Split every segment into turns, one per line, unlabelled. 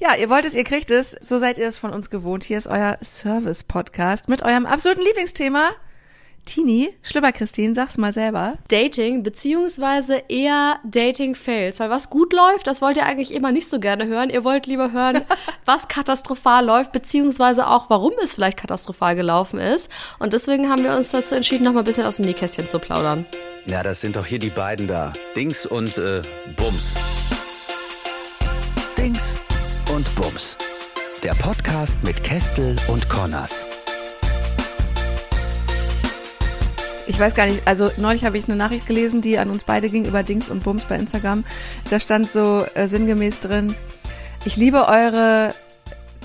Ja, ihr wollt es, ihr kriegt es. So seid ihr es von uns gewohnt. Hier ist euer Service-Podcast mit eurem absoluten Lieblingsthema. Tini, Schlüpper Christine, sag's mal selber.
Dating, beziehungsweise eher Dating-Fails. Weil was gut läuft, das wollt ihr eigentlich immer nicht so gerne hören. Ihr wollt lieber hören, was katastrophal läuft, beziehungsweise auch, warum es vielleicht katastrophal gelaufen ist. Und deswegen haben wir uns dazu entschieden, noch mal ein bisschen aus dem Nähkästchen zu plaudern.
Ja, das sind doch hier die beiden da. Dings und äh, Bums. Dings und Bums. Der Podcast mit Kestel und Connors.
Ich weiß gar nicht, also neulich habe ich eine Nachricht gelesen, die an uns beide ging über Dings und Bums bei Instagram. Da stand so äh, sinngemäß drin, ich liebe eure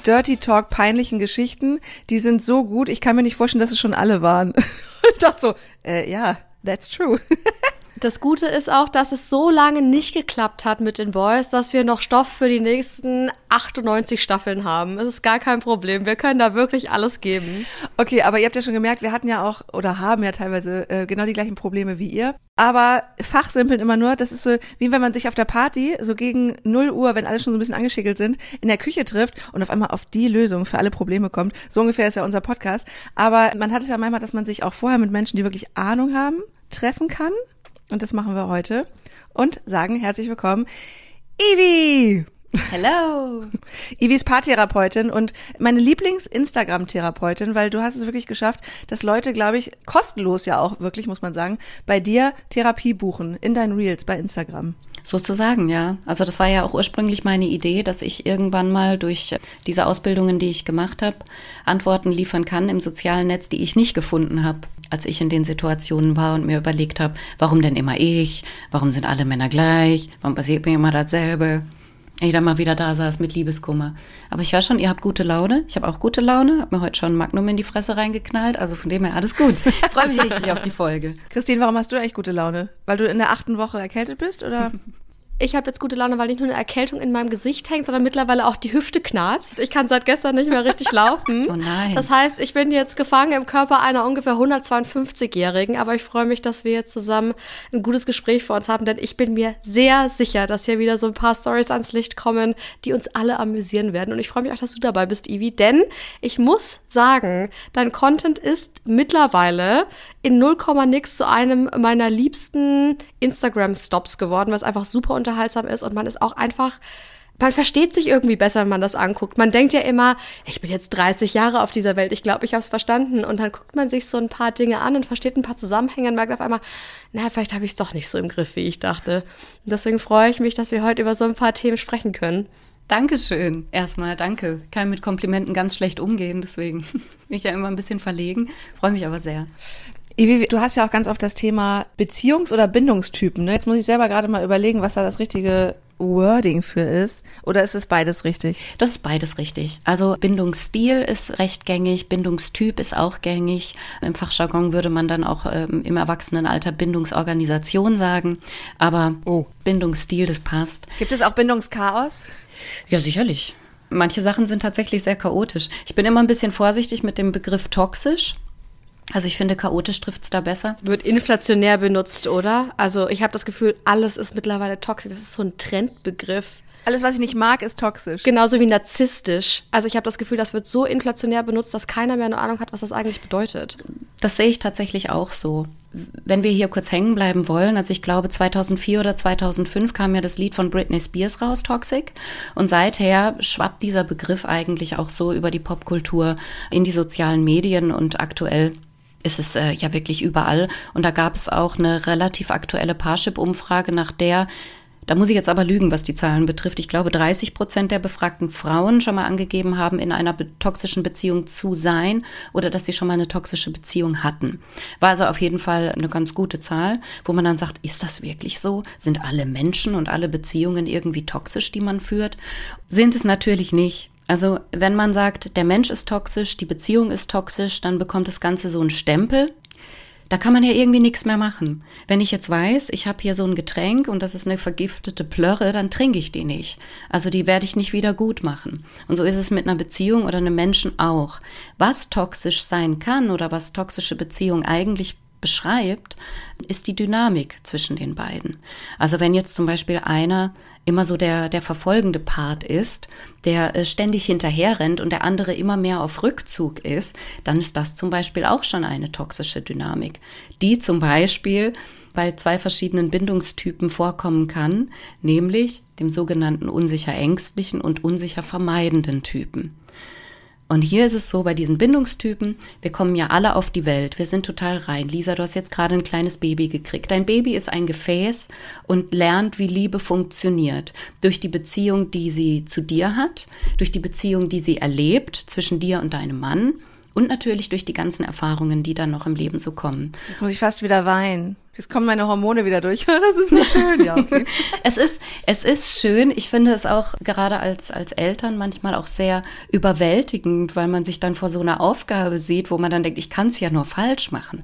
Dirty Talk peinlichen Geschichten, die sind so gut, ich kann mir nicht vorstellen, dass es schon alle waren. ich dachte so, äh, ja, that's true.
Das Gute ist auch, dass es so lange nicht geklappt hat mit den Boys, dass wir noch Stoff für die nächsten 98 Staffeln haben. Es ist gar kein Problem. Wir können da wirklich alles geben.
Okay, aber ihr habt ja schon gemerkt, wir hatten ja auch oder haben ja teilweise äh, genau die gleichen Probleme wie ihr. Aber fachsimpeln immer nur, das ist so, wie wenn man sich auf der Party so gegen 0 Uhr, wenn alle schon so ein bisschen angeschickelt sind, in der Küche trifft und auf einmal auf die Lösung für alle Probleme kommt. So ungefähr ist ja unser Podcast. Aber man hat es ja manchmal, dass man sich auch vorher mit Menschen, die wirklich Ahnung haben, treffen kann. Und das machen wir heute. Und sagen herzlich willkommen, Ivi!
Hello!
Ivi ist Paartherapeutin und meine Lieblings-Instagram-Therapeutin, weil du hast es wirklich geschafft, dass Leute, glaube ich, kostenlos ja auch wirklich, muss man sagen, bei dir Therapie buchen in deinen Reels bei Instagram.
Sozusagen, ja. Also das war ja auch ursprünglich meine Idee, dass ich irgendwann mal durch diese Ausbildungen, die ich gemacht habe, Antworten liefern kann im sozialen Netz, die ich nicht gefunden habe, als ich in den Situationen war und mir überlegt habe, warum denn immer ich? Warum sind alle Männer gleich? Warum passiert mir immer dasselbe? Ich dann mal wieder da saß mit Liebeskummer. Aber ich höre schon, ihr habt gute Laune. Ich habe auch gute Laune. Hab mir heute schon ein Magnum in die Fresse reingeknallt. Also von dem her alles gut. Ich freue mich richtig auf die Folge.
Christine, warum hast du eigentlich gute Laune? Weil du in der achten Woche erkältet bist, oder?
ich habe jetzt gute Laune, weil nicht nur eine Erkältung in meinem Gesicht hängt, sondern mittlerweile auch die Hüfte knarzt. Ich kann seit gestern nicht mehr richtig laufen.
Oh nein.
Das heißt, ich bin jetzt gefangen im Körper einer ungefähr 152-Jährigen, aber ich freue mich, dass wir jetzt zusammen ein gutes Gespräch vor uns haben, denn ich bin mir sehr sicher, dass hier wieder so ein paar Stories ans Licht kommen, die uns alle amüsieren werden. Und ich freue mich auch, dass du dabei bist, Ivi, denn ich muss sagen, dein Content ist mittlerweile in 0, nix zu einem meiner liebsten Instagram-Stops geworden, was einfach super unterhaltsam ist und man ist auch einfach man versteht sich irgendwie besser, wenn man das anguckt. Man denkt ja immer, ich bin jetzt 30 Jahre auf dieser Welt, ich glaube, ich habe es verstanden. Und dann guckt man sich so ein paar Dinge an und versteht ein paar Zusammenhänge und merkt auf einmal, na, vielleicht habe ich es doch nicht so im Griff, wie ich dachte. Und deswegen freue ich mich, dass wir heute über so ein paar Themen sprechen können.
Dankeschön. Erstmal danke. Kann mit Komplimenten ganz schlecht umgehen, deswegen bin ich ja immer ein bisschen verlegen. Freue mich aber sehr.
Ivi, du hast ja auch ganz oft das Thema Beziehungs- oder Bindungstypen. Ne? Jetzt muss ich selber gerade mal überlegen, was da das richtige Wording für ist. Oder ist es beides richtig?
Das ist beides richtig. Also Bindungsstil ist recht gängig, Bindungstyp ist auch gängig. Im Fachjargon würde man dann auch ähm, im Erwachsenenalter Bindungsorganisation sagen. Aber oh. Bindungsstil, das passt.
Gibt es auch Bindungschaos?
Ja, sicherlich. Manche Sachen sind tatsächlich sehr chaotisch. Ich bin immer ein bisschen vorsichtig mit dem Begriff toxisch. Also ich finde, chaotisch trifft es da besser.
Wird inflationär benutzt, oder? Also ich habe das Gefühl, alles ist mittlerweile toxisch. Das ist so ein Trendbegriff.
Alles, was ich nicht mag, ist toxisch.
Genauso wie narzisstisch. Also ich habe das Gefühl, das wird so inflationär benutzt, dass keiner mehr eine Ahnung hat, was das eigentlich bedeutet.
Das sehe ich tatsächlich auch so. Wenn wir hier kurz hängen bleiben wollen, also ich glaube 2004 oder 2005 kam ja das Lied von Britney Spears raus, Toxic. Und seither schwappt dieser Begriff eigentlich auch so über die Popkultur in die sozialen Medien und aktuell ist es äh, ja wirklich überall. Und da gab es auch eine relativ aktuelle Parship-Umfrage, nach der, da muss ich jetzt aber lügen, was die Zahlen betrifft, ich glaube 30 Prozent der befragten Frauen schon mal angegeben haben, in einer toxischen Beziehung zu sein oder dass sie schon mal eine toxische Beziehung hatten. War also auf jeden Fall eine ganz gute Zahl, wo man dann sagt, ist das wirklich so? Sind alle Menschen und alle Beziehungen irgendwie toxisch, die man führt? Sind es natürlich nicht. Also wenn man sagt, der Mensch ist toxisch, die Beziehung ist toxisch, dann bekommt das Ganze so einen Stempel. Da kann man ja irgendwie nichts mehr machen. Wenn ich jetzt weiß, ich habe hier so ein Getränk und das ist eine vergiftete Plörre, dann trinke ich die nicht. Also die werde ich nicht wieder gut machen. Und so ist es mit einer Beziehung oder einem Menschen auch. Was toxisch sein kann oder was toxische Beziehung eigentlich beschreibt, ist die Dynamik zwischen den beiden. Also wenn jetzt zum Beispiel einer immer so der, der verfolgende Part ist, der äh, ständig hinterher rennt und der andere immer mehr auf Rückzug ist, dann ist das zum Beispiel auch schon eine toxische Dynamik, die zum Beispiel bei zwei verschiedenen Bindungstypen vorkommen kann, nämlich dem sogenannten unsicher ängstlichen und unsicher vermeidenden Typen. Und hier ist es so bei diesen Bindungstypen, wir kommen ja alle auf die Welt, wir sind total rein. Lisa, du hast jetzt gerade ein kleines Baby gekriegt. Dein Baby ist ein Gefäß und lernt, wie Liebe funktioniert. Durch die Beziehung, die sie zu dir hat, durch die Beziehung, die sie erlebt zwischen dir und deinem Mann und natürlich durch die ganzen Erfahrungen, die dann noch im Leben so kommen.
Jetzt muss ich fast wieder weinen. Jetzt kommen meine Hormone wieder durch. Das ist so schön, ja. Okay.
es ist, es ist schön. Ich finde es auch gerade als, als Eltern manchmal auch sehr überwältigend, weil man sich dann vor so einer Aufgabe sieht, wo man dann denkt, ich kann es ja nur falsch machen.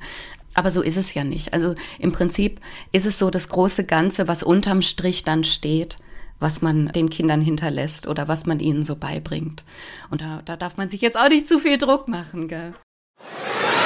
Aber so ist es ja nicht. Also im Prinzip ist es so das große Ganze, was unterm Strich dann steht was man den Kindern hinterlässt oder was man ihnen so beibringt. Und da, da darf man sich jetzt auch nicht zu viel Druck machen, gell?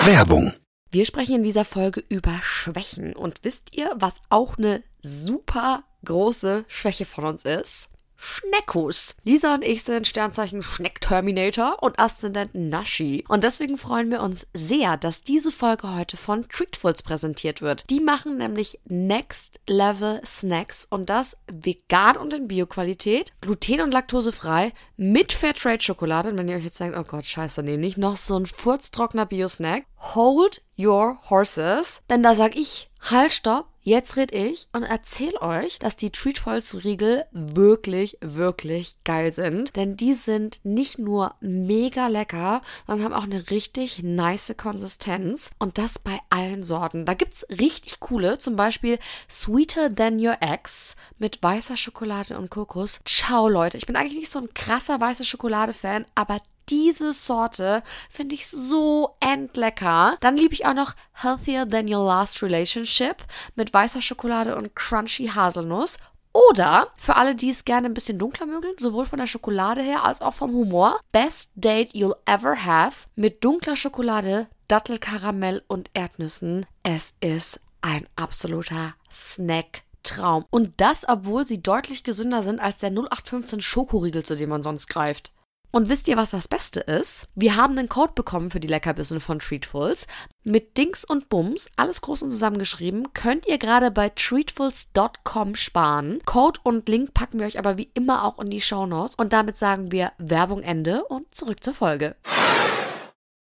Werbung.
Wir sprechen in dieser Folge über Schwächen. Und wisst ihr, was auch eine super große Schwäche von uns ist? Schneckus. Lisa und ich sind Sternzeichen Schneck-Terminator und Aszendent Nashi. Und deswegen freuen wir uns sehr, dass diese Folge heute von Treatfuls präsentiert wird. Die machen nämlich Next Level Snacks und das vegan und in Bioqualität, gluten- und laktosefrei, mit Fairtrade-Schokolade. Und wenn ihr euch jetzt denkt, oh Gott, scheiße, nee, nicht noch so ein furztrockener Bio-Snack. Hold your horses. Denn da sag ich, halt, stopp, Jetzt red ich und erzähl euch, dass die Treatfuls Riegel wirklich, wirklich geil sind. Denn die sind nicht nur mega lecker, sondern haben auch eine richtig nice Konsistenz. Und das bei allen Sorten. Da gibt's richtig coole, zum Beispiel Sweeter Than Your Ex mit weißer Schokolade und Kokos. Ciao, Leute. Ich bin eigentlich nicht so ein krasser weißer Schokolade-Fan, aber diese Sorte finde ich so endlecker. Dann liebe ich auch noch Healthier Than Your Last Relationship mit weißer Schokolade und crunchy Haselnuss. Oder für alle, die es gerne ein bisschen dunkler mögen, sowohl von der Schokolade her als auch vom Humor, Best Date You'll Ever Have mit dunkler Schokolade, Dattelkaramell und Erdnüssen. Es ist ein absoluter Snack. Traum. Und das, obwohl sie deutlich gesünder sind als der 0815 Schokoriegel, zu dem man sonst greift. Und wisst ihr, was das Beste ist? Wir haben einen Code bekommen für die Leckerbissen von Treatfuls. Mit Dings und Bums, alles groß und zusammengeschrieben, könnt ihr gerade bei treatfuls.com sparen. Code und Link packen wir euch aber wie immer auch in die Show Notes. Und damit sagen wir Werbung Ende und zurück zur Folge.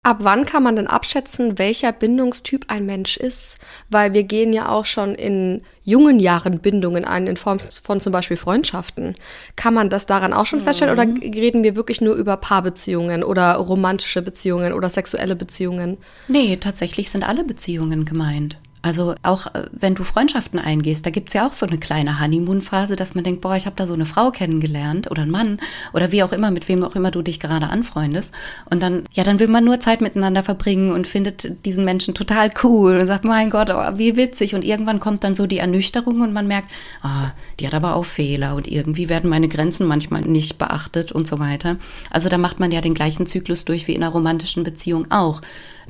Ab wann kann man denn abschätzen, welcher Bindungstyp ein Mensch ist? Weil wir gehen ja auch schon in jungen Jahren Bindungen ein, in Form von zum Beispiel Freundschaften. Kann man das daran auch schon mhm. feststellen oder reden wir wirklich nur über Paarbeziehungen oder romantische Beziehungen oder sexuelle Beziehungen?
Nee, tatsächlich sind alle Beziehungen gemeint. Also auch äh, wenn du Freundschaften eingehst, da gibt's ja auch so eine kleine Honeymoon-Phase, dass man denkt, boah, ich habe da so eine Frau kennengelernt oder einen Mann oder wie auch immer, mit wem auch immer du dich gerade anfreundest. Und dann, ja, dann will man nur Zeit miteinander verbringen und findet diesen Menschen total cool und sagt, mein Gott, oh, wie witzig. Und irgendwann kommt dann so die Ernüchterung und man merkt, ah, oh, die hat aber auch Fehler und irgendwie werden meine Grenzen manchmal nicht beachtet und so weiter. Also da macht man ja den gleichen Zyklus durch wie in einer romantischen Beziehung auch.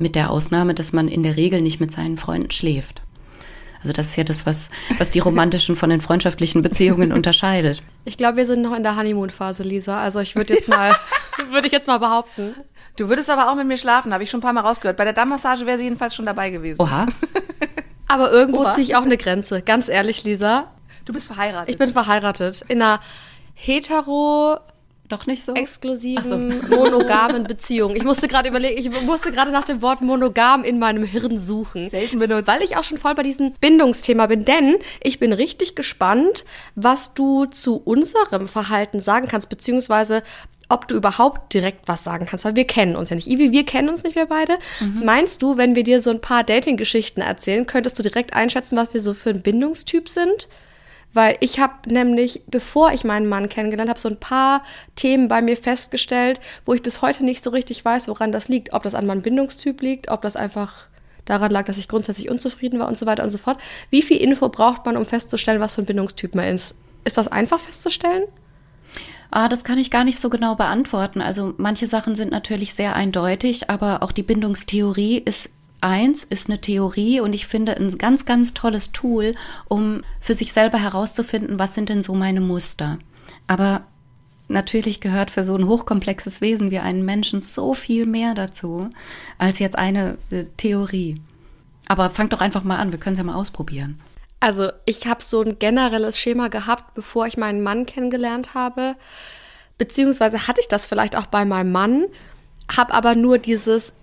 Mit der Ausnahme, dass man in der Regel nicht mit seinen Freunden schläft. Also das ist ja das, was, was die romantischen von den freundschaftlichen Beziehungen unterscheidet.
Ich glaube, wir sind noch in der Honeymoon-Phase, Lisa. Also ich würde jetzt mal, würde ich jetzt mal behaupten.
Du würdest aber auch mit mir schlafen, habe ich schon ein paar Mal rausgehört. Bei der Dammmassage wäre sie jedenfalls schon dabei gewesen.
Oha.
aber irgendwo ziehe ich auch eine Grenze. Ganz ehrlich, Lisa.
Du bist verheiratet.
Ich bin verheiratet. In einer hetero
doch nicht so?
Exklusiven, so. monogamen Beziehung. Ich musste gerade überlegen, ich musste gerade nach dem Wort monogam in meinem Hirn suchen.
Selten benutzt.
Weil ich auch schon voll bei diesem Bindungsthema bin. Denn ich bin richtig gespannt, was du zu unserem Verhalten sagen kannst, beziehungsweise ob du überhaupt direkt was sagen kannst, weil wir kennen uns ja nicht. Ivi, wir kennen uns nicht, wir beide. Mhm. Meinst du, wenn wir dir so ein paar Dating-Geschichten erzählen, könntest du direkt einschätzen, was wir so für ein Bindungstyp sind? Weil ich habe nämlich, bevor ich meinen Mann kennengelernt habe, so ein paar Themen bei mir festgestellt, wo ich bis heute nicht so richtig weiß, woran das liegt. Ob das an meinem Bindungstyp liegt, ob das einfach daran lag, dass ich grundsätzlich unzufrieden war und so weiter und so fort. Wie viel Info braucht man, um festzustellen, was für ein Bindungstyp man ist? Ist das einfach festzustellen?
Ah, das kann ich gar nicht so genau beantworten. Also manche Sachen sind natürlich sehr eindeutig, aber auch die Bindungstheorie ist 1 ist eine Theorie und ich finde ein ganz, ganz tolles Tool, um für sich selber herauszufinden, was sind denn so meine Muster. Aber natürlich gehört für so ein hochkomplexes Wesen wie einen Menschen so viel mehr dazu, als jetzt eine äh, Theorie. Aber fang doch einfach mal an, wir können es ja mal ausprobieren.
Also ich habe so ein generelles Schema gehabt, bevor ich meinen Mann kennengelernt habe. Beziehungsweise hatte ich das vielleicht auch bei meinem Mann, habe aber nur dieses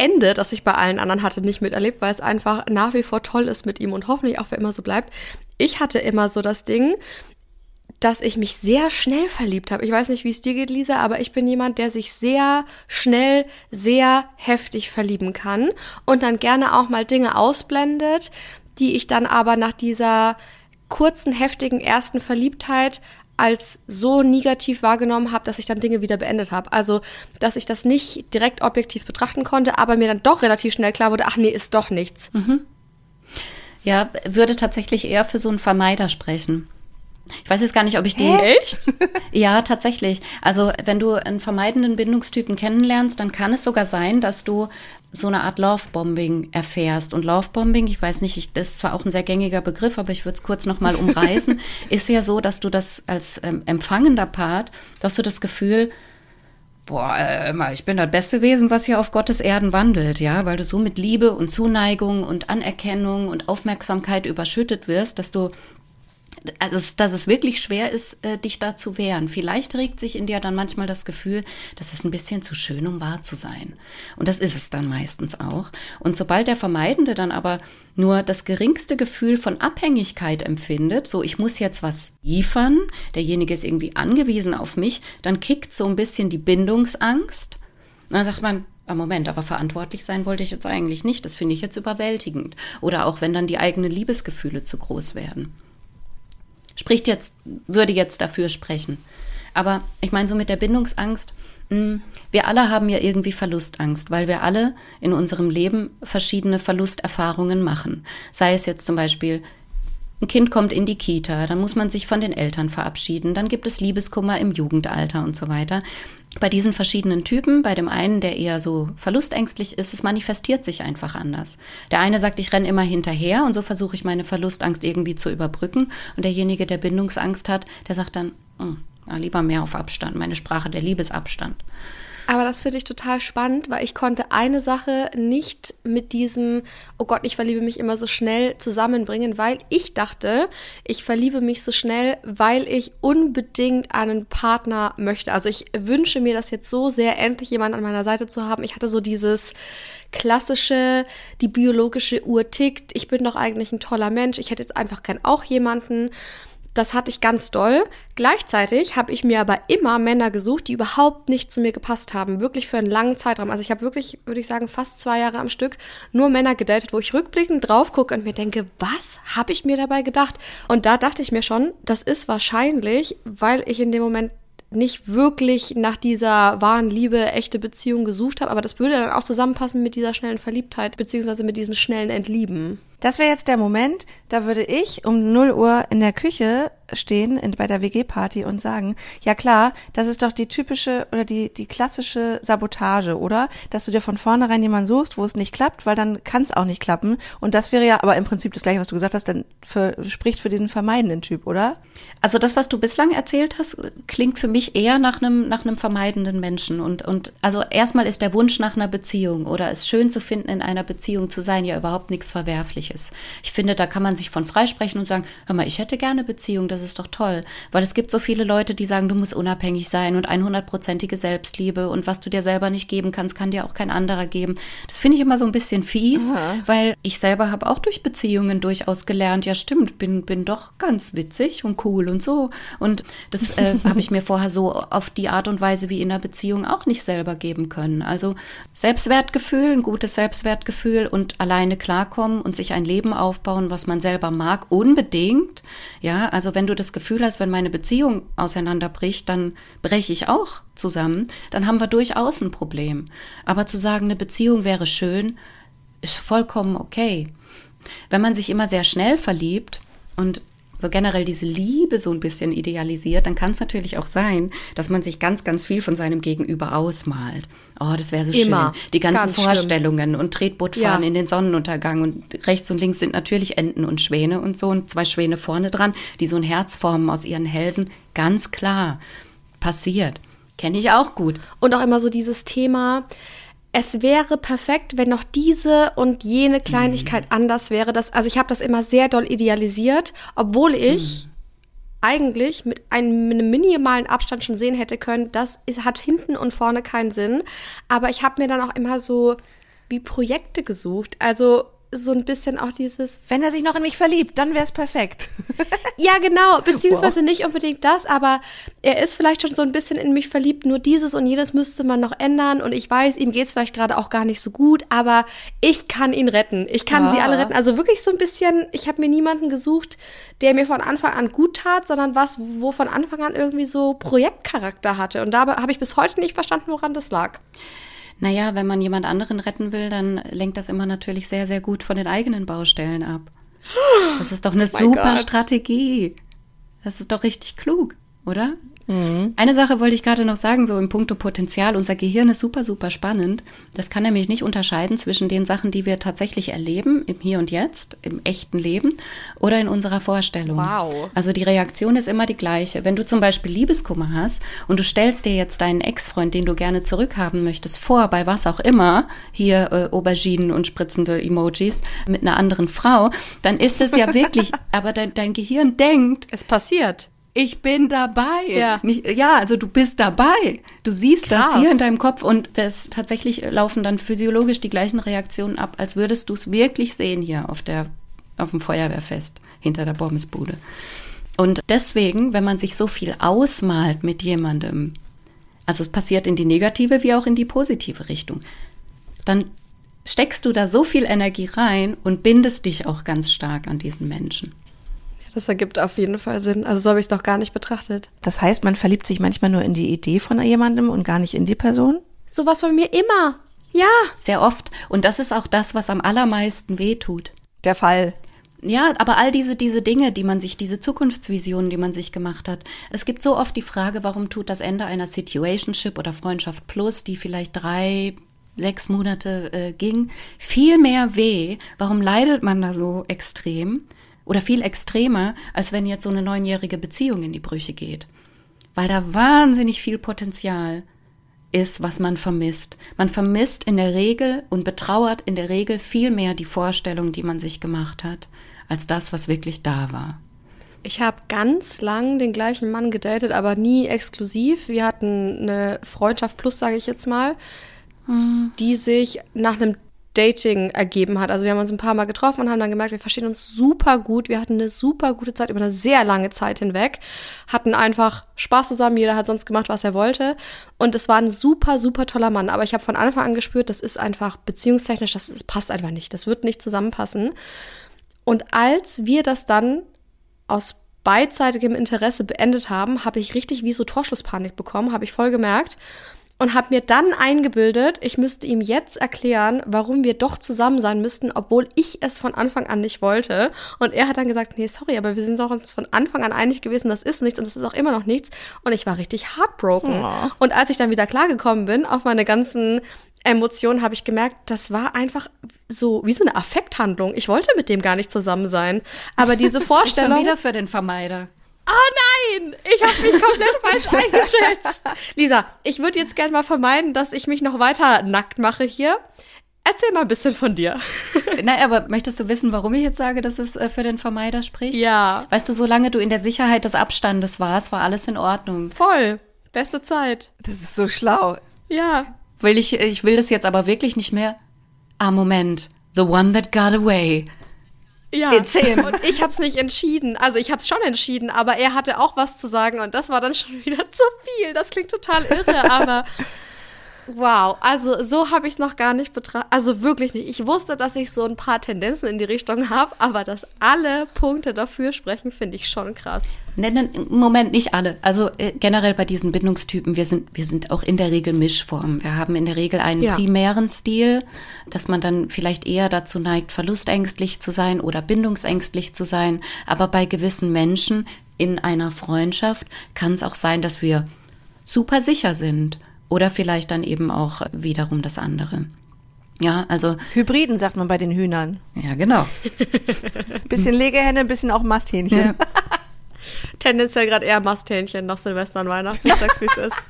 Ende, das ich bei allen anderen hatte, nicht miterlebt, weil es einfach nach wie vor toll ist mit ihm und hoffentlich auch für immer so bleibt. Ich hatte immer so das Ding, dass ich mich sehr schnell verliebt habe. Ich weiß nicht, wie es dir geht, Lisa, aber ich bin jemand, der sich sehr schnell, sehr heftig verlieben kann und dann gerne auch mal Dinge ausblendet, die ich dann aber nach dieser kurzen, heftigen ersten Verliebtheit als so negativ wahrgenommen habe, dass ich dann Dinge wieder beendet habe. Also, dass ich das nicht direkt objektiv betrachten konnte, aber mir dann doch relativ schnell klar wurde, ach nee, ist doch nichts. Mhm.
Ja, würde tatsächlich eher für so einen Vermeider sprechen. Ich weiß jetzt gar nicht, ob ich die.
Echt?
ja, tatsächlich. Also, wenn du einen vermeidenden Bindungstypen kennenlernst, dann kann es sogar sein, dass du so eine Art Lovebombing erfährst. Und Lovebombing, ich weiß nicht, ich, das ist zwar auch ein sehr gängiger Begriff, aber ich würde es kurz nochmal umreißen, ist ja so, dass du das als ähm, empfangender Part, dass du das Gefühl, boah, äh, ich bin das beste Wesen, was hier auf Gottes Erden wandelt, ja, weil du so mit Liebe und Zuneigung und Anerkennung und Aufmerksamkeit überschüttet wirst, dass du also dass es wirklich schwer ist, äh, dich da zu wehren. Vielleicht regt sich in dir dann manchmal das Gefühl, das ist ein bisschen zu schön, um wahr zu sein. Und das ist es dann meistens auch. Und sobald der Vermeidende dann aber nur das geringste Gefühl von Abhängigkeit empfindet, so ich muss jetzt was liefern, derjenige ist irgendwie angewiesen auf mich, dann kickt so ein bisschen die Bindungsangst. Dann sagt man, Ah, Moment, aber verantwortlich sein wollte ich jetzt eigentlich nicht. Das finde ich jetzt überwältigend. Oder auch wenn dann die eigenen Liebesgefühle zu groß werden spricht jetzt, würde jetzt dafür sprechen. Aber ich meine, so mit der Bindungsangst, hm, wir alle haben ja irgendwie Verlustangst, weil wir alle in unserem Leben verschiedene Verlusterfahrungen machen. Sei es jetzt zum Beispiel ein Kind kommt in die Kita, dann muss man sich von den Eltern verabschieden, dann gibt es Liebeskummer im Jugendalter und so weiter. Bei diesen verschiedenen Typen, bei dem einen, der eher so verlustängstlich ist, es manifestiert sich einfach anders. Der eine sagt, ich renne immer hinterher und so versuche ich meine Verlustangst irgendwie zu überbrücken. Und derjenige, der Bindungsangst hat, der sagt dann, oh, lieber mehr auf Abstand, meine Sprache der Liebesabstand.
Aber das finde ich total spannend, weil ich konnte eine Sache nicht mit diesem, oh Gott, ich verliebe mich immer so schnell zusammenbringen, weil ich dachte, ich verliebe mich so schnell, weil ich unbedingt einen Partner möchte. Also ich wünsche mir das jetzt so sehr, endlich jemanden an meiner Seite zu haben. Ich hatte so dieses klassische, die biologische Uhr tickt, ich bin doch eigentlich ein toller Mensch, ich hätte jetzt einfach gern auch jemanden. Das hatte ich ganz doll. Gleichzeitig habe ich mir aber immer Männer gesucht, die überhaupt nicht zu mir gepasst haben. Wirklich für einen langen Zeitraum. Also ich habe wirklich, würde ich sagen, fast zwei Jahre am Stück nur Männer gedatet, wo ich rückblickend drauf gucke und mir denke, was habe ich mir dabei gedacht? Und da dachte ich mir schon, das ist wahrscheinlich, weil ich in dem Moment nicht wirklich nach dieser wahren Liebe, echte Beziehung gesucht habe, aber das würde dann auch zusammenpassen mit dieser schnellen Verliebtheit, beziehungsweise mit diesem schnellen Entlieben.
Das wäre jetzt der Moment, da würde ich um 0 Uhr in der Küche stehen in, bei der WG-Party und sagen, ja klar, das ist doch die typische oder die, die klassische Sabotage, oder? Dass du dir von vornherein jemanden suchst, wo es nicht klappt, weil dann kann es auch nicht klappen. Und das wäre ja aber im Prinzip das gleiche, was du gesagt hast, dann für, spricht für diesen vermeidenden Typ, oder?
Also das, was du bislang erzählt hast, klingt für mich eher nach einem, nach einem vermeidenden Menschen. Und, und also erstmal ist der Wunsch nach einer Beziehung oder es schön zu finden, in einer Beziehung zu sein, ja überhaupt nichts Verwerfliches. Ich finde, da kann man sich von freisprechen und sagen, hör mal, ich hätte gerne Beziehung, das ist doch toll. Weil es gibt so viele Leute, die sagen, du musst unabhängig sein und 100%ige Selbstliebe und was du dir selber nicht geben kannst, kann dir auch kein anderer geben. Das finde ich immer so ein bisschen fies, Aha. weil ich selber habe auch durch Beziehungen durchaus gelernt, ja stimmt, bin, bin doch ganz witzig und cool und so. Und das äh, habe ich mir vorher so auf die Art und Weise wie in einer Beziehung auch nicht selber geben können. Also Selbstwertgefühl, ein gutes Selbstwertgefühl und alleine klarkommen und sich ein Leben aufbauen, was man selber mag, unbedingt. Ja, also wenn du das Gefühl hast, wenn meine Beziehung auseinanderbricht, dann breche ich auch zusammen, dann haben wir durchaus ein Problem. Aber zu sagen, eine Beziehung wäre schön, ist vollkommen okay. Wenn man sich immer sehr schnell verliebt und so generell diese Liebe so ein bisschen idealisiert, dann kann es natürlich auch sein, dass man sich ganz, ganz viel von seinem Gegenüber ausmalt. Oh, das wäre so
Immer.
schön. Die ganzen
Ganz
Vorstellungen und Tretbootfahren
Ja.
in den Sonnenuntergang und rechts und links sind natürlich Enten und Schwäne und so und zwei Schwäne vorne dran, die so ein Herz formen aus ihren Hälsen. Ganz klar. Passiert. Kenne ich auch gut.
Und auch immer so dieses Thema, es wäre perfekt, wenn noch diese und jene Kleinigkeit anders wäre. Das, also ich habe das immer sehr doll idealisiert, obwohl ich eigentlich mit einem, einem minimalen Abstand schon sehen hätte können, das ist, hat hinten und vorne keinen Sinn. Aber ich habe mir dann auch immer so wie Projekte gesucht. Also so ein bisschen auch dieses,
Wenn er sich noch in mich verliebt, dann wäre es perfekt.
ja, genau, beziehungsweise nicht unbedingt das, aber er ist vielleicht schon so ein bisschen in mich verliebt, nur dieses und jenes müsste man noch ändern und ich weiß, ihm geht's vielleicht gerade auch gar nicht so gut, aber ich kann ihn retten. Ich kann sie
Ah.
alle retten. Also wirklich so ein bisschen, ich habe mir niemanden gesucht, der mir von Anfang an gut tat, sondern was, wo von Anfang an irgendwie so Projektcharakter hatte. Und dabei habe ich bis heute nicht verstanden, woran das lag.
Naja, wenn man jemand anderen retten will, dann lenkt das immer natürlich sehr, sehr gut von den eigenen Baustellen ab. Das ist doch eine
mein
super
Gott.
Strategie. Das ist doch richtig klug, oder? Eine Sache wollte ich gerade noch sagen, so im Punkto Potenzial. Unser Gehirn ist super, super spannend. Das kann nämlich nicht unterscheiden zwischen den Sachen, die wir tatsächlich erleben, im Hier und Jetzt, im echten Leben oder in unserer Vorstellung.
Wow.
Also die Reaktion ist immer die gleiche. Wenn du zum Beispiel Liebeskummer hast und du stellst dir jetzt deinen Ex-Freund, den du gerne zurückhaben möchtest, vor, bei was auch immer, hier äh, Auberginen und spritzende Emojis mit einer anderen Frau, dann ist es ja wirklich, aber dein, dein Gehirn denkt,
Es passiert.
Ich bin dabei.
Ja.
Nicht, ja, also du bist dabei. Du siehst
Krass.
das hier in deinem Kopf und das tatsächlich laufen dann physiologisch die gleichen Reaktionen ab, als würdest du es wirklich sehen hier auf der auf dem Feuerwehrfest hinter der Bombesbude. Und deswegen, wenn man sich so viel ausmalt mit jemandem, also es passiert in die negative wie auch in die positive Richtung, dann steckst du da so viel Energie rein und bindest dich auch ganz stark an diesen Menschen.
Das ergibt auf jeden Fall Sinn. Also so habe ich es noch gar nicht betrachtet.
Das heißt, man verliebt sich manchmal nur in die Idee von jemandem und gar nicht in die Person.
Sowas bei mir immer. Ja.
Sehr oft. Und das ist auch das, was am allermeisten wehtut.
Der Fall.
Ja, aber all diese, diese Dinge, die man sich, diese Zukunftsvisionen, die man sich gemacht hat. Es gibt so oft die Frage, warum tut das Ende einer Situationship oder Freundschaft Plus, die vielleicht drei, sechs Monate äh, ging, viel mehr weh? Warum leidet man da so extrem? Oder viel extremer, als wenn jetzt so eine neunjährige Beziehung in die Brüche geht. Weil da wahnsinnig viel Potenzial ist, was man vermisst. Man vermisst in der Regel und betrauert in der Regel viel mehr die Vorstellung, die man sich gemacht hat, als das, was wirklich da war.
Ich habe ganz lang den gleichen Mann gedatet, aber nie exklusiv. Wir hatten eine Freundschaft plus, sage ich jetzt mal, die sich nach einem Dating ergeben hat. Also wir haben uns ein paar Mal getroffen und haben dann gemerkt, wir verstehen uns super gut. Wir hatten eine super gute Zeit über eine sehr lange Zeit hinweg, hatten einfach Spaß zusammen. Jeder hat sonst gemacht, was er wollte. Und es war ein super, super toller Mann. Aber ich habe von Anfang an gespürt, das ist einfach beziehungstechnisch, das passt einfach nicht. Das wird nicht zusammenpassen. Und als wir das dann aus beidseitigem Interesse beendet haben, habe ich richtig wie so Torschusspanik bekommen, habe ich voll gemerkt und habe mir dann eingebildet, ich müsste ihm jetzt erklären, warum wir doch zusammen sein müssten, obwohl ich es von Anfang an nicht wollte. Und er hat dann gesagt, nee, sorry, aber wir sind doch uns von Anfang an einig gewesen, das ist nichts und das ist auch immer noch nichts. Und ich war richtig heartbroken.
Oh.
Und als ich dann wieder klargekommen bin auf meine ganzen Emotionen, habe ich gemerkt, das war einfach so wie so eine Affekthandlung. Ich wollte mit dem gar nicht zusammen sein. Aber diese Vorstellung.
Schon wieder für den Vermeider.
Oh nein, ich habe mich komplett falsch eingeschätzt. Lisa, ich würde jetzt gerne mal vermeiden, dass ich mich noch weiter nackt mache hier. Erzähl mal ein bisschen von dir.
Nein, aber möchtest du wissen, warum ich jetzt sage, dass es äh, für den Vermeider spricht?
Ja.
Weißt du, solange du in der Sicherheit des Abstandes warst, war alles in Ordnung.
Voll. Beste Zeit.
Das ist so schlau.
Ja.
Will ich, ich will das jetzt aber wirklich nicht mehr. Ah, Moment. The one that got away.
Ja.
Him.
Und ich habe es nicht entschieden. Also ich habe es schon entschieden, aber er hatte auch was zu sagen und das war dann schon wieder zu viel. Das klingt total irre, aber Wow, also so habe ich es noch gar nicht betrachtet. Also wirklich nicht. Ich wusste, dass ich so ein paar Tendenzen in die Richtung habe, aber dass alle Punkte dafür sprechen, finde ich schon krass.
Nennen im Moment nicht alle. Also äh, generell bei diesen Bindungstypen, wir sind, wir sind auch in der Regel Mischformen. Wir haben in der Regel einen
Ja.
primären Stil, dass man dann vielleicht eher dazu neigt, verlustängstlich zu sein oder bindungsängstlich zu sein. Aber bei gewissen Menschen in einer Freundschaft kann es auch sein, dass wir super sicher sind. Oder vielleicht dann eben auch wiederum das andere. Ja, also,
Hybriden sagt man bei den Hühnern.
ja, genau.
Bisschen Legehenne, bisschen auch Masthähnchen.
Ja.
Tendenziell gerade eher Masthähnchen nach Silvester und Weihnachten. Ich sag's, wie es ist.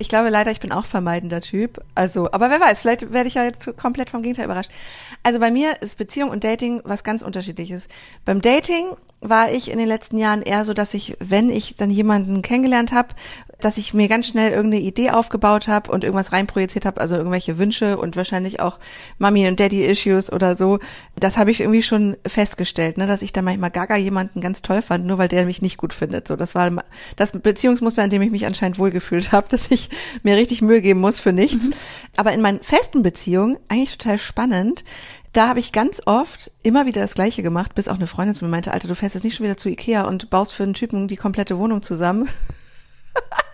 Ich glaube leider, ich bin auch vermeidender Typ. Also, aber wer weiß, vielleicht werde ich ja jetzt komplett vom Gegenteil überrascht. Also bei mir ist Beziehung und Dating was ganz unterschiedliches. Beim Dating war ich in den letzten Jahren eher so, dass ich, wenn ich dann jemanden kennengelernt habe, dass ich mir ganz schnell irgendeine Idee aufgebaut habe und irgendwas reinprojiziert habe, also irgendwelche Wünsche und wahrscheinlich auch Mami und Daddy Issues oder so. Das habe ich irgendwie schon festgestellt, ne, dass ich dann manchmal gaga jemanden ganz toll fand, nur weil der mich nicht gut findet. So, das war das Beziehungsmuster, in dem ich mich anscheinend wohlgefühlt habe, dass ich mir richtig Mühe geben muss für nichts. Aber in meinen festen Beziehungen eigentlich total spannend. Da habe ich ganz oft immer wieder das Gleiche gemacht, bis auch eine Freundin zu mir meinte, Alter, du fährst jetzt nicht schon wieder zu Ikea und baust für einen Typen die komplette Wohnung zusammen.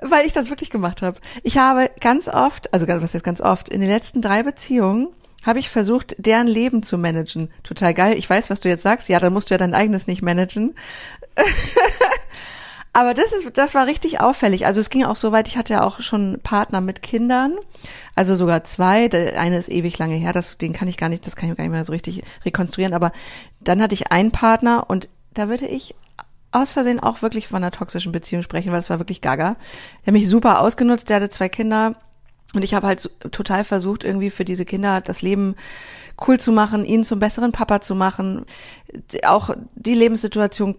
Weil ich das wirklich gemacht habe. Ich habe ganz oft, also was jetzt ganz oft, in den letzten drei Beziehungen habe ich versucht, deren Leben zu managen. Total geil. Ich weiß, was du jetzt sagst. Ja, dann musst du ja dein eigenes nicht managen. Aber das ist, das war richtig auffällig. Also es ging auch so weit, ich hatte ja auch schon Partner mit Kindern, also sogar zwei. Der eine ist ewig lange her, das, den kann ich gar nicht, das kann ich gar nicht mehr so richtig rekonstruieren. Aber dann hatte ich einen Partner und da würde ich aus Versehen auch wirklich von einer toxischen Beziehung sprechen, weil das war wirklich gaga. Der hat mich super ausgenutzt, der hatte zwei Kinder und ich habe halt total versucht, irgendwie für diese Kinder das Leben cool zu machen, ihn zum besseren Papa zu machen, auch die Lebenssituation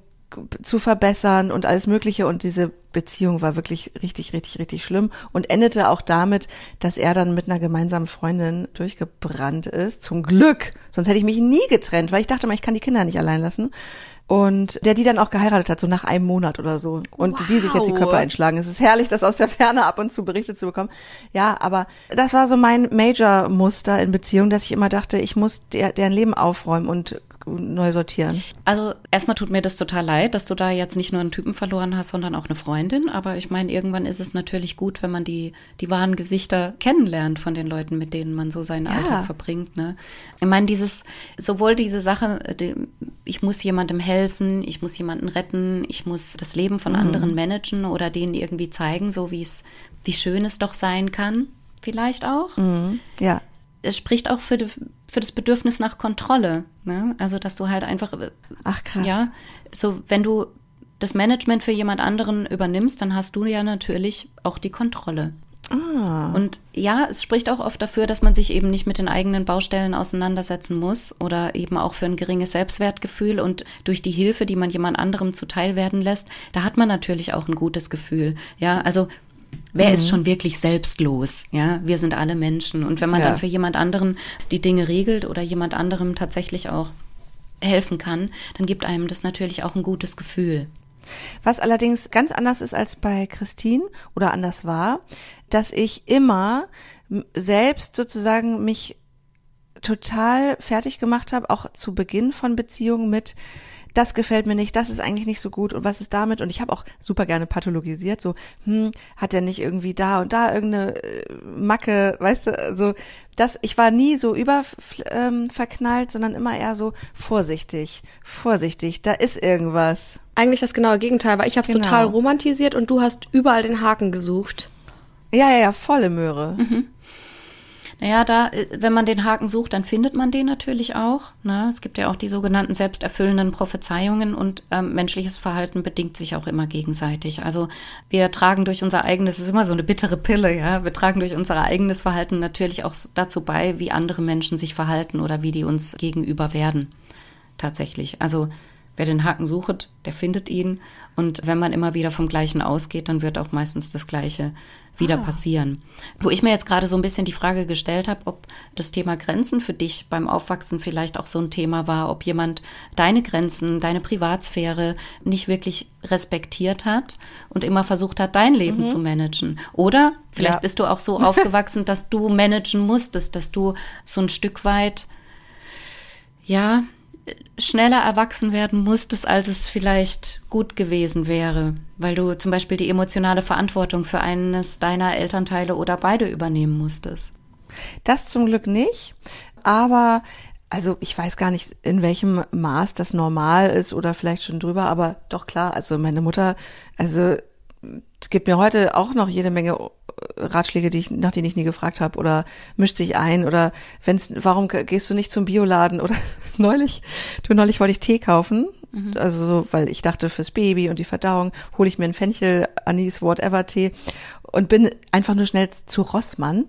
zu verbessern und alles Mögliche. Und diese Beziehung war wirklich richtig, richtig, richtig schlimm und endete auch damit, dass er dann mit einer gemeinsamen Freundin durchgebrannt ist. Zum Glück. Sonst hätte ich mich nie getrennt, weil ich dachte mal, ich kann die Kinder nicht allein lassen. Und der die dann auch geheiratet hat, so nach einem Monat oder so. Und die sich jetzt die
Wow.
Köpfe einschlagen. Es ist herrlich, das aus der Ferne ab und zu berichtet zu bekommen. Ja, aber das war so mein Major-Muster in Beziehung, dass ich immer dachte, ich muss der, deren Leben aufräumen und neu sortieren.
Also erstmal tut mir das total leid, dass du da jetzt nicht nur einen Typen verloren hast, sondern auch eine Freundin. Aber ich meine, irgendwann ist es natürlich gut, wenn man die, die wahren Gesichter kennenlernt von den Leuten, mit denen man so seinen
Ja.
Alltag verbringt. Ne? Ich meine, dieses, sowohl diese Sache, die, ich muss jemandem helfen, ich muss jemanden retten, ich muss das Leben von anderen managen oder denen irgendwie zeigen, so wie es, wie schön es doch sein kann, vielleicht auch
Ja.
Es spricht auch für, die, für das Bedürfnis nach Kontrolle. Ne? Also, dass du halt einfach,
Ach, krass.
ja, so, wenn du das Management für jemand anderen übernimmst, dann hast du ja natürlich auch die Kontrolle.
Ah.
Und ja, es spricht auch oft dafür, dass man sich eben nicht mit den eigenen Baustellen auseinandersetzen muss oder eben auch für ein geringes Selbstwertgefühl und durch die Hilfe, die man jemand anderem zuteil werden lässt, da hat man natürlich auch ein gutes Gefühl. Ja, also wer ist schon wirklich selbstlos? Ja, wir sind alle Menschen und wenn man
Ja.
dann für jemand anderen die Dinge regelt oder jemand anderem tatsächlich auch helfen kann, dann gibt einem das natürlich auch ein gutes Gefühl.
Was allerdings ganz anders ist als bei Christine oder anders war, dass ich immer selbst sozusagen mich total fertig gemacht habe, auch zu Beginn von Beziehungen mit, das gefällt mir nicht, das ist eigentlich nicht so gut und was ist damit? Und ich habe auch super gerne pathologisiert, so, hm, hat er nicht irgendwie da und da irgendeine äh, Macke, weißt du, also das, ich war nie so über ähm, sondern immer eher so vorsichtig, vorsichtig, da ist irgendwas.
Eigentlich das genaue Gegenteil, weil ich habe es
Genau.
total romantisiert und du hast überall den Haken gesucht.
Ja, ja, ja, volle Möhre.
Naja, da, äh, wenn man den Haken sucht, dann findet man den natürlich auch. Ne? Es gibt ja auch die sogenannten selbsterfüllenden Prophezeiungen und ähm, menschliches Verhalten bedingt sich auch immer gegenseitig. Also wir tragen durch unser eigenes, es ist immer so eine bittere Pille, ja, wir tragen durch unser eigenes Verhalten natürlich auch dazu bei, wie andere Menschen sich verhalten oder wie die uns gegenüber werden. Tatsächlich. Also Wer den Haken sucht, der findet ihn. Und wenn man immer wieder vom Gleichen ausgeht, dann wird auch meistens das Gleiche wieder ah. passieren. Wo ich mir jetzt gerade so ein bisschen die Frage gestellt habe, ob das Thema Grenzen für dich beim Aufwachsen vielleicht auch so ein Thema war, ob jemand deine Grenzen, deine Privatsphäre nicht wirklich respektiert hat und immer versucht hat, dein Leben mhm. zu managen. Oder vielleicht ja. bist du auch so aufgewachsen, dass du managen musstest, dass du so ein Stück weit, ja, schneller erwachsen werden musstest, als es vielleicht gut gewesen wäre, weil du zum Beispiel die emotionale Verantwortung für eines deiner Elternteile oder beide übernehmen musstest.
Das zum Glück nicht, aber also ich weiß gar nicht, in welchem Maß das normal ist oder vielleicht schon drüber, aber doch klar, also meine Mutter, also gibt mir heute auch noch jede Menge Ratschläge, die ich, nach denen ich nie gefragt habe oder mischt sich ein oder wenn's, warum gehst du nicht zum Bioladen oder neulich, du neulich wollte ich Tee kaufen, mhm. also so, weil ich dachte fürs Baby und die Verdauung hole ich mir einen Fenchel, Anis, whatever Tee und bin einfach nur schnell zu Rossmann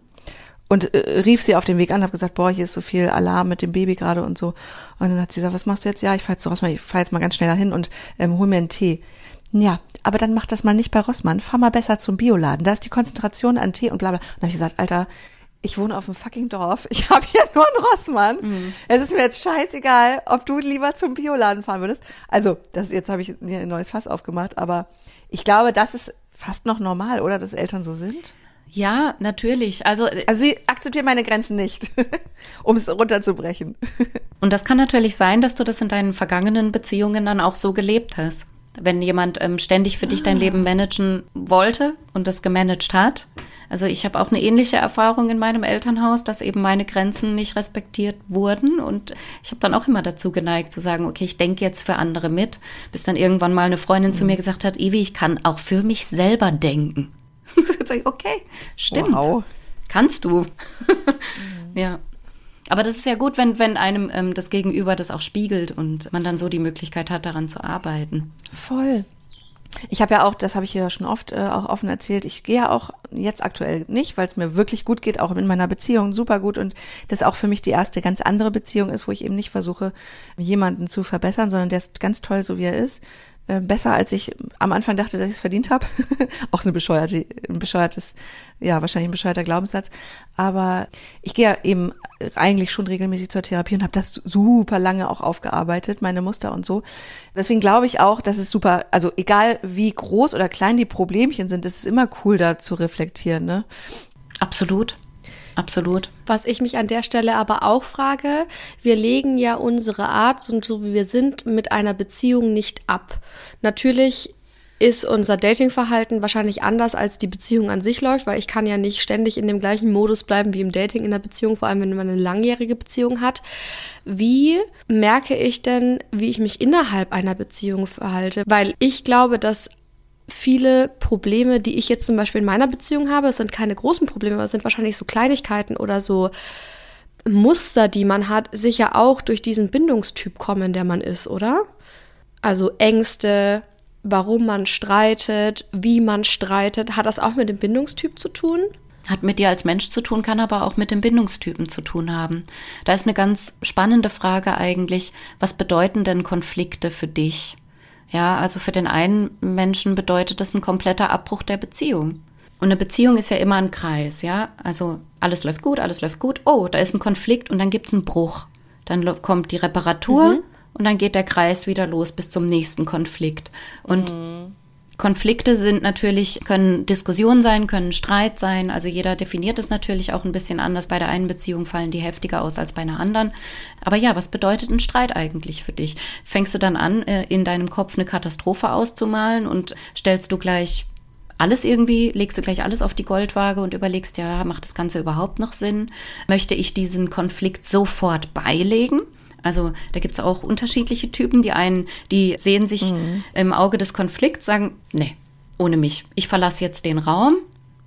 und äh, rief sie auf dem Weg an, habe gesagt, boah, hier ist so viel Alarm mit dem Baby gerade und so. Und dann hat sie gesagt, was machst du jetzt? Ja, ich fahr jetzt zu Rossmann, ich fahr jetzt mal ganz schnell dahin und ähm, hol mir einen Tee. Ja, aber dann mach das mal nicht bei Rossmann. Fahr mal besser zum Bioladen. Da ist die Konzentration an Tee und bla bla. Und dann habe ich gesagt, Alter, ich wohne auf dem fucking Dorf. Ich habe hier nur einen Rossmann. Mhm. Es ist mir jetzt scheißegal, ob du lieber zum Bioladen fahren würdest. Also, das jetzt habe ich ein neues Fass aufgemacht, aber ich glaube, das ist fast noch normal, oder, dass Eltern so sind?
Ja, natürlich. Also,
also sie akzeptieren meine Grenzen nicht, um es runterzubrechen.
Und das kann natürlich sein, dass du das in deinen vergangenen Beziehungen dann auch so gelebt hast wenn jemand ähm, ständig für dich dein ah. Leben managen wollte und das gemanagt hat. Also ich habe auch eine ähnliche Erfahrung in meinem Elternhaus, dass eben meine Grenzen nicht respektiert wurden. Und ich habe dann auch immer dazu geneigt zu sagen, okay, ich denke jetzt für andere mit, bis dann irgendwann mal eine Freundin mhm. zu mir gesagt hat, Evi, ich kann auch für mich selber denken. okay, stimmt. Wow. Kannst du. mhm. Ja. Aber das ist ja gut, wenn, wenn einem ähm, das Gegenüber das auch spiegelt und man dann so die Möglichkeit hat, daran zu arbeiten.
Voll. Ich habe ja auch, das habe ich ja schon oft äh, auch offen erzählt, ich gehe ja auch jetzt aktuell nicht, weil es mir wirklich gut geht, auch in meiner Beziehung super gut und das auch für mich die erste ganz andere Beziehung ist, wo ich eben nicht versuche, jemanden zu verbessern, sondern der ist ganz toll, so wie er ist. Äh, besser, als ich am Anfang dachte, dass ich es verdient habe. auch eine bescheuerte, ein bescheuertes, ja, wahrscheinlich ein bescheuerter Glaubenssatz. Aber ich gehe ja eben eigentlich schon regelmäßig zur Therapie und habe das super lange auch aufgearbeitet, meine Muster und so. Deswegen glaube ich auch, dass es super, also egal wie groß oder klein die Problemchen sind, es ist immer cool, da zu reflektieren, ne?
Absolut. Absolut.
Was ich mich an der Stelle aber auch frage, wir legen ja unsere Art und so wie wir sind mit einer Beziehung nicht ab. Natürlich ist unser Datingverhalten wahrscheinlich anders, als die Beziehung an sich läuft, weil ich kann ja nicht ständig in dem gleichen Modus bleiben wie im Dating in der Beziehung, vor allem wenn man eine langjährige Beziehung hat. Wie merke ich denn, wie ich mich innerhalb einer Beziehung verhalte? Weil ich glaube, dass viele Probleme, die ich jetzt zum Beispiel in meiner Beziehung habe, es sind keine großen Probleme, aber es sind wahrscheinlich so Kleinigkeiten oder so Muster, die man hat, sicher auch durch diesen Bindungstyp kommen, der man ist, oder? Also Ängste, warum man streitet, wie man streitet. Hat das auch mit dem Bindungstyp zu tun?
Hat mit dir als Mensch zu tun, kann aber auch mit dem Bindungstypen zu tun haben. Da ist eine ganz spannende Frage eigentlich, was bedeuten denn Konflikte für dich? Ja, also für den einen Menschen bedeutet das ein kompletter Abbruch der Beziehung. Und eine Beziehung ist ja immer ein Kreis, ja. Also alles läuft gut, alles läuft gut. Oh, da ist ein Konflikt und dann gibt's einen Bruch. Dann kommt die Reparatur mhm. und dann geht der Kreis wieder los bis zum nächsten Konflikt. Und mhm. Konflikte sind natürlich, können Diskussionen sein, können Streit sein. Also jeder definiert es natürlich auch ein bisschen anders. Bei der einen Beziehung fallen die heftiger aus als bei einer anderen. Aber ja, was bedeutet ein Streit eigentlich für dich? Fängst du dann an, äh, in deinem Kopf eine Katastrophe auszumalen und stellst du gleich alles irgendwie, legst du gleich alles auf die Goldwaage und überlegst, ja, macht das Ganze überhaupt noch Sinn? Möchte ich diesen Konflikt sofort beilegen? Also da gibt es auch unterschiedliche Typen. Die einen, die sehen sich mhm. im Auge des Konflikts, sagen, nee, ohne mich. Ich verlasse jetzt den Raum,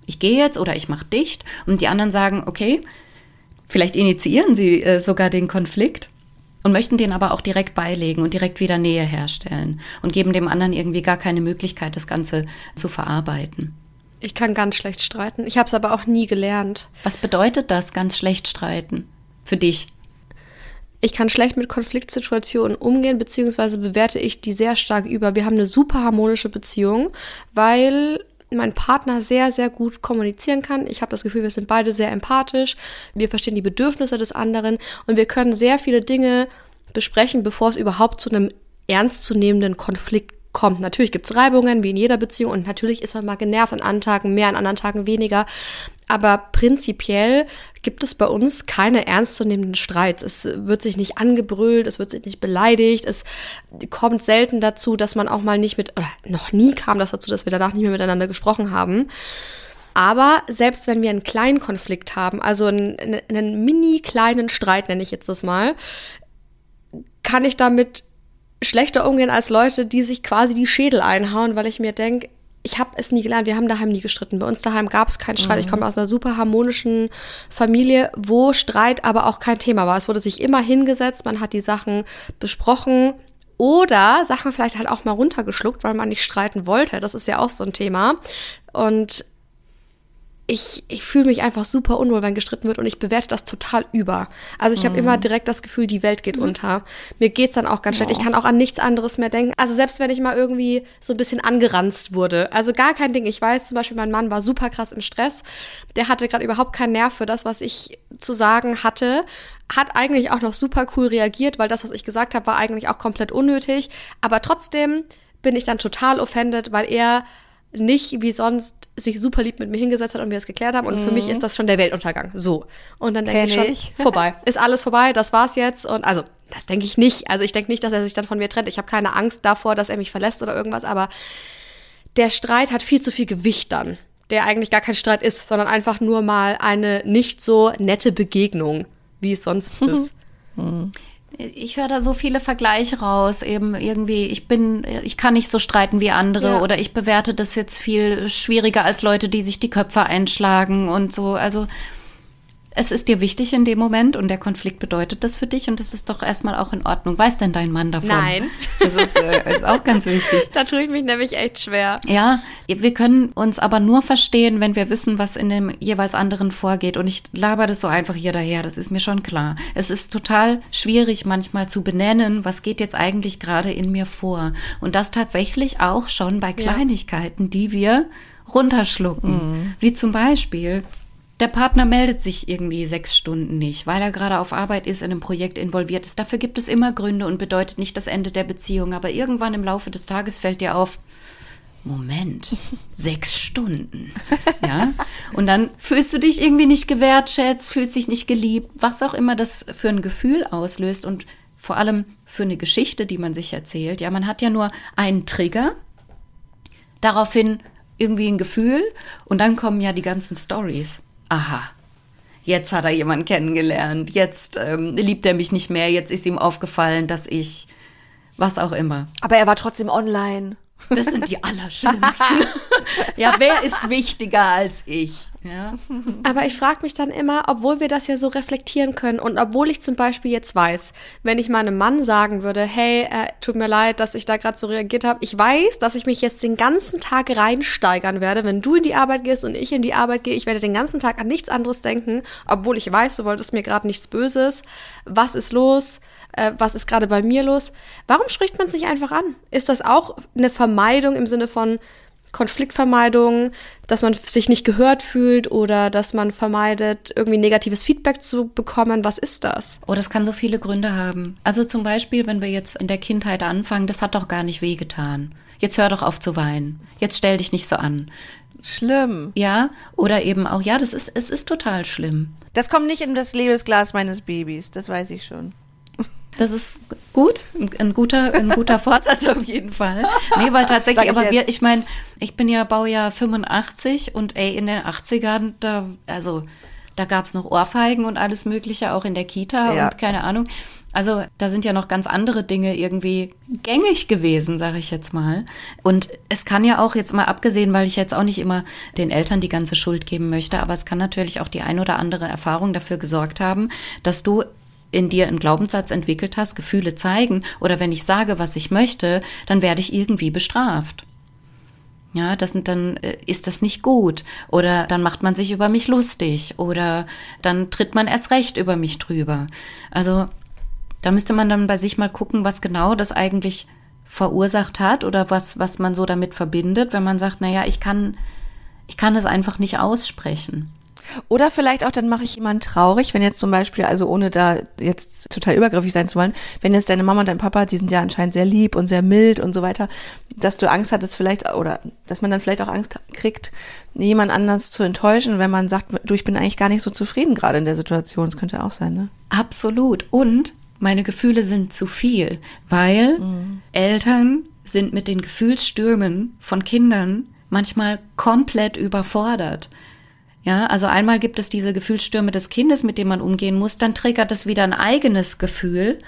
ich gehe jetzt oder ich mache dicht. Und die anderen sagen, okay, vielleicht initiieren sie äh, sogar den Konflikt und möchten den aber auch direkt beilegen und direkt wieder Nähe herstellen und geben dem anderen irgendwie gar keine Möglichkeit, das Ganze zu verarbeiten.
Ich kann ganz schlecht streiten. Ich habe es aber auch nie gelernt.
Was bedeutet das, ganz schlecht streiten? Für dich?
Ich kann schlecht mit Konfliktsituationen umgehen, beziehungsweise bewerte ich die sehr stark über. Wir haben eine super harmonische Beziehung, weil mein Partner sehr, sehr gut kommunizieren kann. Ich habe das Gefühl, wir sind beide sehr empathisch. Wir verstehen die Bedürfnisse des anderen und wir können sehr viele Dinge besprechen, bevor es überhaupt zu einem ernstzunehmenden Konflikt kommt. Natürlich gibt es Reibungen, wie in jeder Beziehung, und natürlich ist man mal genervt an anderen Tagen mehr, an anderen Tagen weniger. Aber prinzipiell gibt es bei uns keine ernstzunehmenden Streits. Es wird sich nicht angebrüllt, es wird sich nicht beleidigt, es kommt selten dazu, dass man auch mal nicht mit, oder noch nie kam das dazu, dass wir danach nicht mehr miteinander gesprochen haben. Aber selbst wenn wir einen kleinen Konflikt haben, also einen, einen mini kleinen Streit, nenne ich jetzt das mal, kann ich damit schlechter umgehen als Leute, die sich quasi die Schädel einhauen, weil ich mir denke, ich habe es nie gelernt. Wir haben daheim nie gestritten. Bei uns daheim gab es keinen Streit. Mhm. Ich komme aus einer super harmonischen Familie, wo Streit aber auch kein Thema war. Es wurde sich immer hingesetzt, man hat die Sachen besprochen oder Sachen vielleicht halt auch mal runtergeschluckt, weil man nicht streiten wollte. Das ist ja auch so ein Thema. Und ich, ich fühle mich einfach super unwohl, wenn gestritten wird und ich bewerte das total über. Also ich habe mm. immer direkt das Gefühl, die Welt geht mm. unter. Mir geht's dann auch ganz schlecht. Ich kann auch an nichts anderes mehr denken. Also selbst wenn ich mal irgendwie so ein bisschen angeranzt wurde. Also gar kein Ding. Ich weiß zum Beispiel, mein Mann war super krass im Stress. Der hatte gerade überhaupt keinen Nerv für das, was ich zu sagen hatte. Hat eigentlich auch noch super cool reagiert, weil das, was ich gesagt habe, war eigentlich auch komplett unnötig. Aber trotzdem bin ich dann total offended, weil er nicht wie sonst sich super lieb mit mir hingesetzt hat und wir es geklärt haben. Und mhm. für mich mhm. ist das schon der Weltuntergang. So. Und dann denke ich schon, ich. vorbei. Ist alles vorbei, das war's jetzt. Und also, das denke ich nicht. Also ich denke nicht, dass er sich dann von mir trennt. Ich habe keine Angst davor, dass er mich verlässt oder irgendwas, aber der Streit hat viel zu viel Gewicht dann. Der eigentlich gar kein Streit ist, sondern einfach nur mal eine nicht so nette Begegnung, wie es sonst ist.
Mhm. Ich höre da so viele Vergleiche raus, eben irgendwie, ich bin, ich kann nicht so streiten wie andere ja. oder ich bewerte das jetzt viel schwieriger als Leute, die sich die Köpfe einschlagen und so. Also es ist dir wichtig in dem Moment und der Konflikt bedeutet das für dich und das ist doch erstmal auch in Ordnung. Weiß denn dein Mann davon?
Nein.
Das ist, äh, ist auch ganz wichtig.
da tue ich mich nämlich echt schwer.
Ja, wir können uns aber nur verstehen, wenn wir wissen, was in dem jeweils anderen vorgeht. Und ich laber das so einfach hier daher, das ist mir schon klar. Es ist total schwierig manchmal zu benennen, was geht jetzt eigentlich gerade in mir vor. Und das tatsächlich auch schon bei Kleinigkeiten, ja. die wir runterschlucken. Mhm. Wie zum Beispiel, der Partner meldet sich irgendwie sechs Stunden nicht, weil er gerade auf Arbeit ist, in einem Projekt involviert ist. Dafür gibt es immer Gründe und bedeutet nicht das Ende der Beziehung. Aber irgendwann im Laufe des Tages fällt dir auf, Moment, sechs Stunden. Ja? Und dann fühlst du dich irgendwie nicht gewertschätzt, fühlst dich nicht geliebt, was auch immer das für ein Gefühl auslöst und vor allem für eine Geschichte, die man sich erzählt. Ja, man hat ja nur einen Trigger, daraufhin irgendwie ein Gefühl und dann kommen ja die ganzen Stories aha, jetzt hat er jemanden kennengelernt, jetzt ähm, liebt er mich nicht mehr, jetzt ist ihm aufgefallen, dass ich was auch immer.
Aber er war trotzdem online.
Das sind die Allerschlimmsten. ja, wer ist wichtiger als ich?
Aber ich frage mich dann immer, obwohl wir das ja so reflektieren können und obwohl ich zum Beispiel jetzt weiß, wenn ich meinem Mann sagen würde, hey, äh, tut mir leid, dass ich da gerade so reagiert habe, ich weiß, dass ich mich jetzt den ganzen Tag reinsteigern werde, wenn du in die Arbeit gehst und ich in die Arbeit gehe, ich werde den ganzen Tag an nichts anderes denken, obwohl ich weiß, du wolltest mir gerade nichts Böses. Was ist los? Äh, was ist gerade bei mir los? Warum spricht man es nicht einfach an? Ist das auch eine Vermeidung im Sinne von, Konfliktvermeidung, dass man sich nicht gehört fühlt oder dass man vermeidet, irgendwie negatives Feedback zu bekommen. Was ist das?
Oh, das kann so viele Gründe haben. Also zum Beispiel, wenn wir jetzt in der Kindheit anfangen, das hat doch gar nicht wehgetan. Jetzt hör doch auf zu weinen. Jetzt stell dich nicht so an.
Schlimm.
Ja, oder eben auch, ja, das ist, es ist total schlimm.
Das kommt nicht in das Lebensglas meines Babys, das weiß ich schon.
Das ist gut, ein, guter, ein guter Vorsatz auf jeden Fall. Nee, weil tatsächlich, aber wir, ich meine, ich bin ja Baujahr 85 und ey, in den 80ern, da, also, da gab's noch Ohrfeigen und alles Mögliche, auch in der Kita ja. und keine Ahnung. Also da sind ja noch ganz andere Dinge irgendwie gängig gewesen, sage ich jetzt mal. Und es kann ja auch jetzt mal abgesehen, weil ich jetzt auch nicht immer den Eltern die ganze Schuld geben möchte, aber es kann natürlich auch die ein oder andere Erfahrung dafür gesorgt haben, dass du in dir einen Glaubenssatz entwickelt hast, Gefühle zeigen oder wenn ich sage, was ich möchte, dann werde ich irgendwie bestraft. Ja, das, dann äh, ist das nicht gut. Oder dann macht man sich über mich lustig. Oder dann tritt man erst recht über mich drüber. Also Da müsste man dann bei sich mal gucken, was genau das eigentlich verursacht hat oder was, was man so damit verbindet, wenn man sagt, naja, ich kann, ich kann es einfach nicht aussprechen.
Oder vielleicht auch, dann mache ich jemanden traurig, wenn jetzt zum Beispiel, also ohne da jetzt total übergriffig sein zu wollen, wenn jetzt deine Mama und dein Papa, die sind ja anscheinend sehr lieb und sehr mild und so weiter, dass du Angst hattest vielleicht, oder dass man dann vielleicht auch Angst kriegt, jemand anders zu enttäuschen, wenn man sagt, du, ich bin eigentlich gar nicht so zufrieden gerade in der Situation. Das könnte auch sein, ne?
Absolut. Und meine Gefühle sind zu viel, weil mhm. Eltern sind mit den Gefühlsstürmen von Kindern manchmal komplett überfordert. Ja, also einmal gibt es diese Gefühlsstürme des Kindes, mit dem man umgehen muss, dann triggert es wieder ein eigenes Gefühl,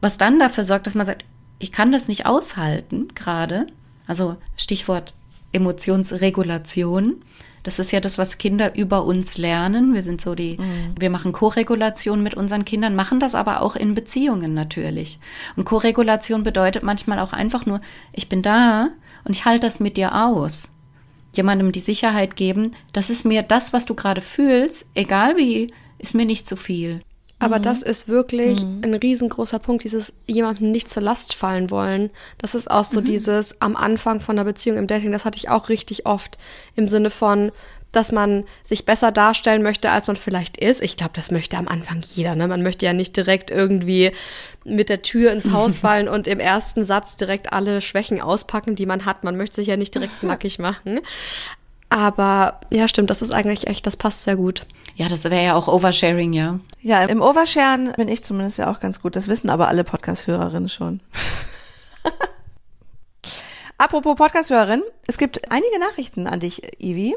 was dann dafür sorgt, dass man sagt, ich kann das nicht aushalten gerade. Also Stichwort Emotionsregulation. Das ist ja das, was Kinder über uns lernen. Wir sind so die, mhm. wir machen Koregulation mit unseren Kindern, machen das aber auch in Beziehungen natürlich. Und Koregulation bedeutet manchmal auch einfach nur, ich bin da und ich halte das mit dir aus jemandem die Sicherheit geben, das ist mir das, was du gerade fühlst, egal wie, ist mir nicht zu viel.
Aber mhm. das ist wirklich mhm. ein riesengroßer Punkt, dieses jemandem nicht zur Last fallen wollen. Das ist auch so mhm. dieses am Anfang von der Beziehung im Dating, das hatte ich auch richtig oft im Sinne von, dass man sich besser darstellen möchte, als man vielleicht ist. Ich glaube, das möchte am Anfang jeder. Ne? Man möchte ja nicht direkt irgendwie mit der Tür ins Haus fallen und im ersten Satz direkt alle Schwächen auspacken, die man hat. Man möchte sich ja nicht direkt nackig machen. Aber ja, stimmt, das ist eigentlich echt, das passt sehr gut.
Ja, das wäre ja auch Oversharing, ja.
Ja, im Oversharen bin ich zumindest ja auch ganz gut. Das wissen aber alle Podcast-Hörerinnen schon. Apropos Podcast-Hörerin, es gibt einige Nachrichten an dich, Ivi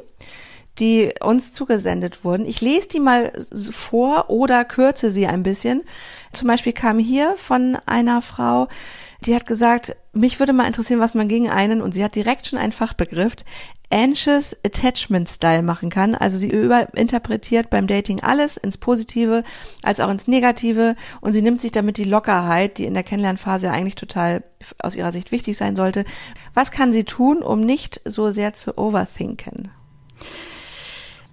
die uns zugesendet wurden. Ich lese die mal vor oder kürze sie ein bisschen. Zum Beispiel kam hier von einer Frau, die hat gesagt, mich würde mal interessieren, was man gegen einen, und sie hat direkt schon einen Fachbegriff, Anxious Attachment Style machen kann. Also sie überinterpretiert beim Dating alles ins Positive als auch ins Negative und sie nimmt sich damit die Lockerheit, die in der Kennenlernphase eigentlich total aus ihrer Sicht wichtig sein sollte. Was kann sie tun, um nicht so sehr zu overthinken?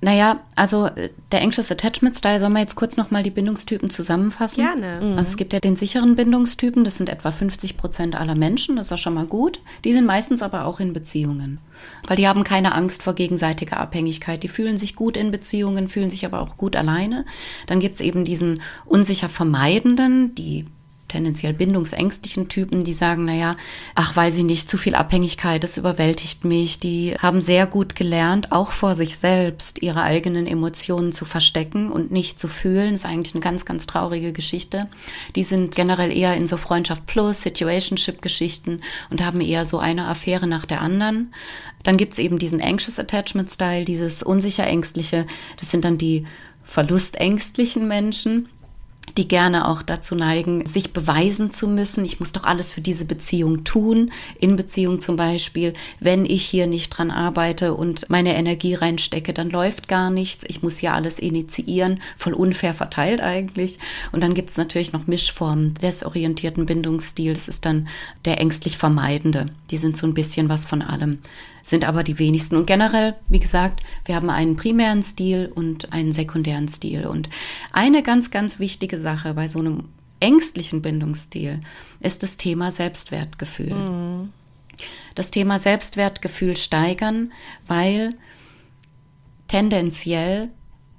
Naja, also äh, der Anxious Attachment Style, sollen wir jetzt kurz nochmal die Bindungstypen zusammenfassen?
Gerne.
Mhm. Also es gibt ja den sicheren Bindungstypen, das sind etwa 50 Prozent aller Menschen, das ist ja schon mal gut. Die sind meistens aber auch in Beziehungen, weil die haben keine Angst vor gegenseitiger Abhängigkeit. Die fühlen sich gut in Beziehungen, fühlen sich aber auch gut alleine. Dann gibt's eben diesen unsicher vermeidenden, die tendenziell bindungsängstlichen Typen, die sagen, naja, ach, weiß ich nicht, zu viel Abhängigkeit, das überwältigt mich. Die haben sehr gut gelernt, auch vor sich selbst ihre eigenen Emotionen zu verstecken und nicht zu fühlen. Das ist eigentlich eine ganz, ganz traurige Geschichte. Die sind generell eher in so Freundschaft plus, Situationship-Geschichten und haben eher so eine Affäre nach der anderen. Dann gibt's eben diesen Anxious Attachment Style, dieses unsicher ängstliche. Das sind dann die verlustängstlichen Menschen die gerne auch dazu neigen, sich beweisen zu müssen. Ich muss doch alles für diese Beziehung tun. In Beziehung zum Beispiel, wenn ich hier nicht dran arbeite und meine Energie reinstecke, dann läuft gar nichts. Ich muss ja alles initiieren. Voll unfair verteilt eigentlich. Und dann gibt es natürlich noch Mischformen des orientierten Bindungsstils. Das ist dann der ängstlich Vermeidende. Die sind so ein bisschen was von allem sind aber die wenigsten. Und generell, wie gesagt, wir haben einen primären Stil und einen sekundären Stil. Und eine ganz, ganz wichtige Sache bei so einem ängstlichen Bindungsstil ist das Thema Selbstwertgefühl. Mhm. Das Thema Selbstwertgefühl steigern, weil tendenziell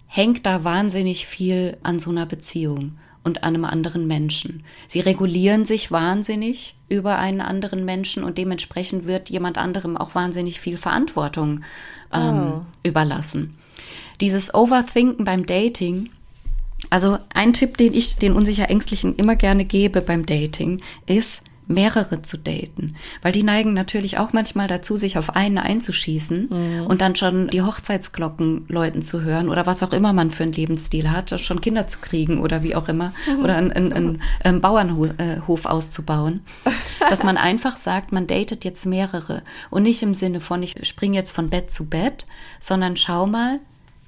hängt da wahnsinnig viel an so einer Beziehung und einem anderen Menschen. Sie regulieren sich wahnsinnig über einen anderen Menschen und dementsprechend wird jemand anderem auch wahnsinnig viel Verantwortung ähm, oh. überlassen. Dieses Overthinken beim Dating, also ein Tipp, den ich den unsicher Ängstlichen immer gerne gebe beim Dating, ist, mehrere zu daten. Weil die neigen natürlich auch manchmal dazu, sich auf einen einzuschießen mhm. und dann schon die Hochzeitsglocken läuten zu hören oder was auch immer man für einen Lebensstil hat, schon Kinder zu kriegen oder wie auch immer mhm. oder einen, einen, einen, einen Bauernhof auszubauen. Dass man einfach sagt, man datet jetzt mehrere und nicht im Sinne von, ich springe jetzt von Bett zu Bett, sondern schau mal,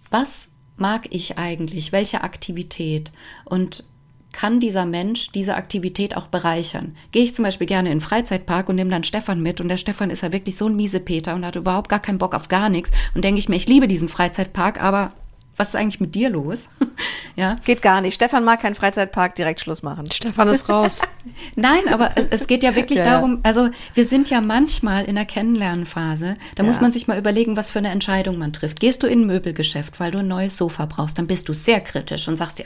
was mag ich eigentlich? Welche Aktivität? Und kann dieser Mensch diese Aktivität auch bereichern. Gehe ich zum Beispiel gerne in den Freizeitpark und nehme dann Stefan mit und der Stefan ist ja wirklich so ein miese Peter und hat überhaupt gar keinen Bock auf gar nichts und denke ich mir, ich liebe diesen Freizeitpark, aber was ist eigentlich mit dir los? Ja.
Geht gar nicht. Stefan mag keinen Freizeitpark, direkt Schluss machen.
Stefan ist raus.
Nein, aber es geht ja wirklich
Ja.
darum, also wir sind ja manchmal in der Kennenlernphase, da muss
Ja.
man sich mal überlegen, was für eine Entscheidung man trifft. Gehst du in ein Möbelgeschäft, weil du ein neues Sofa brauchst, dann bist du sehr kritisch und sagst dir,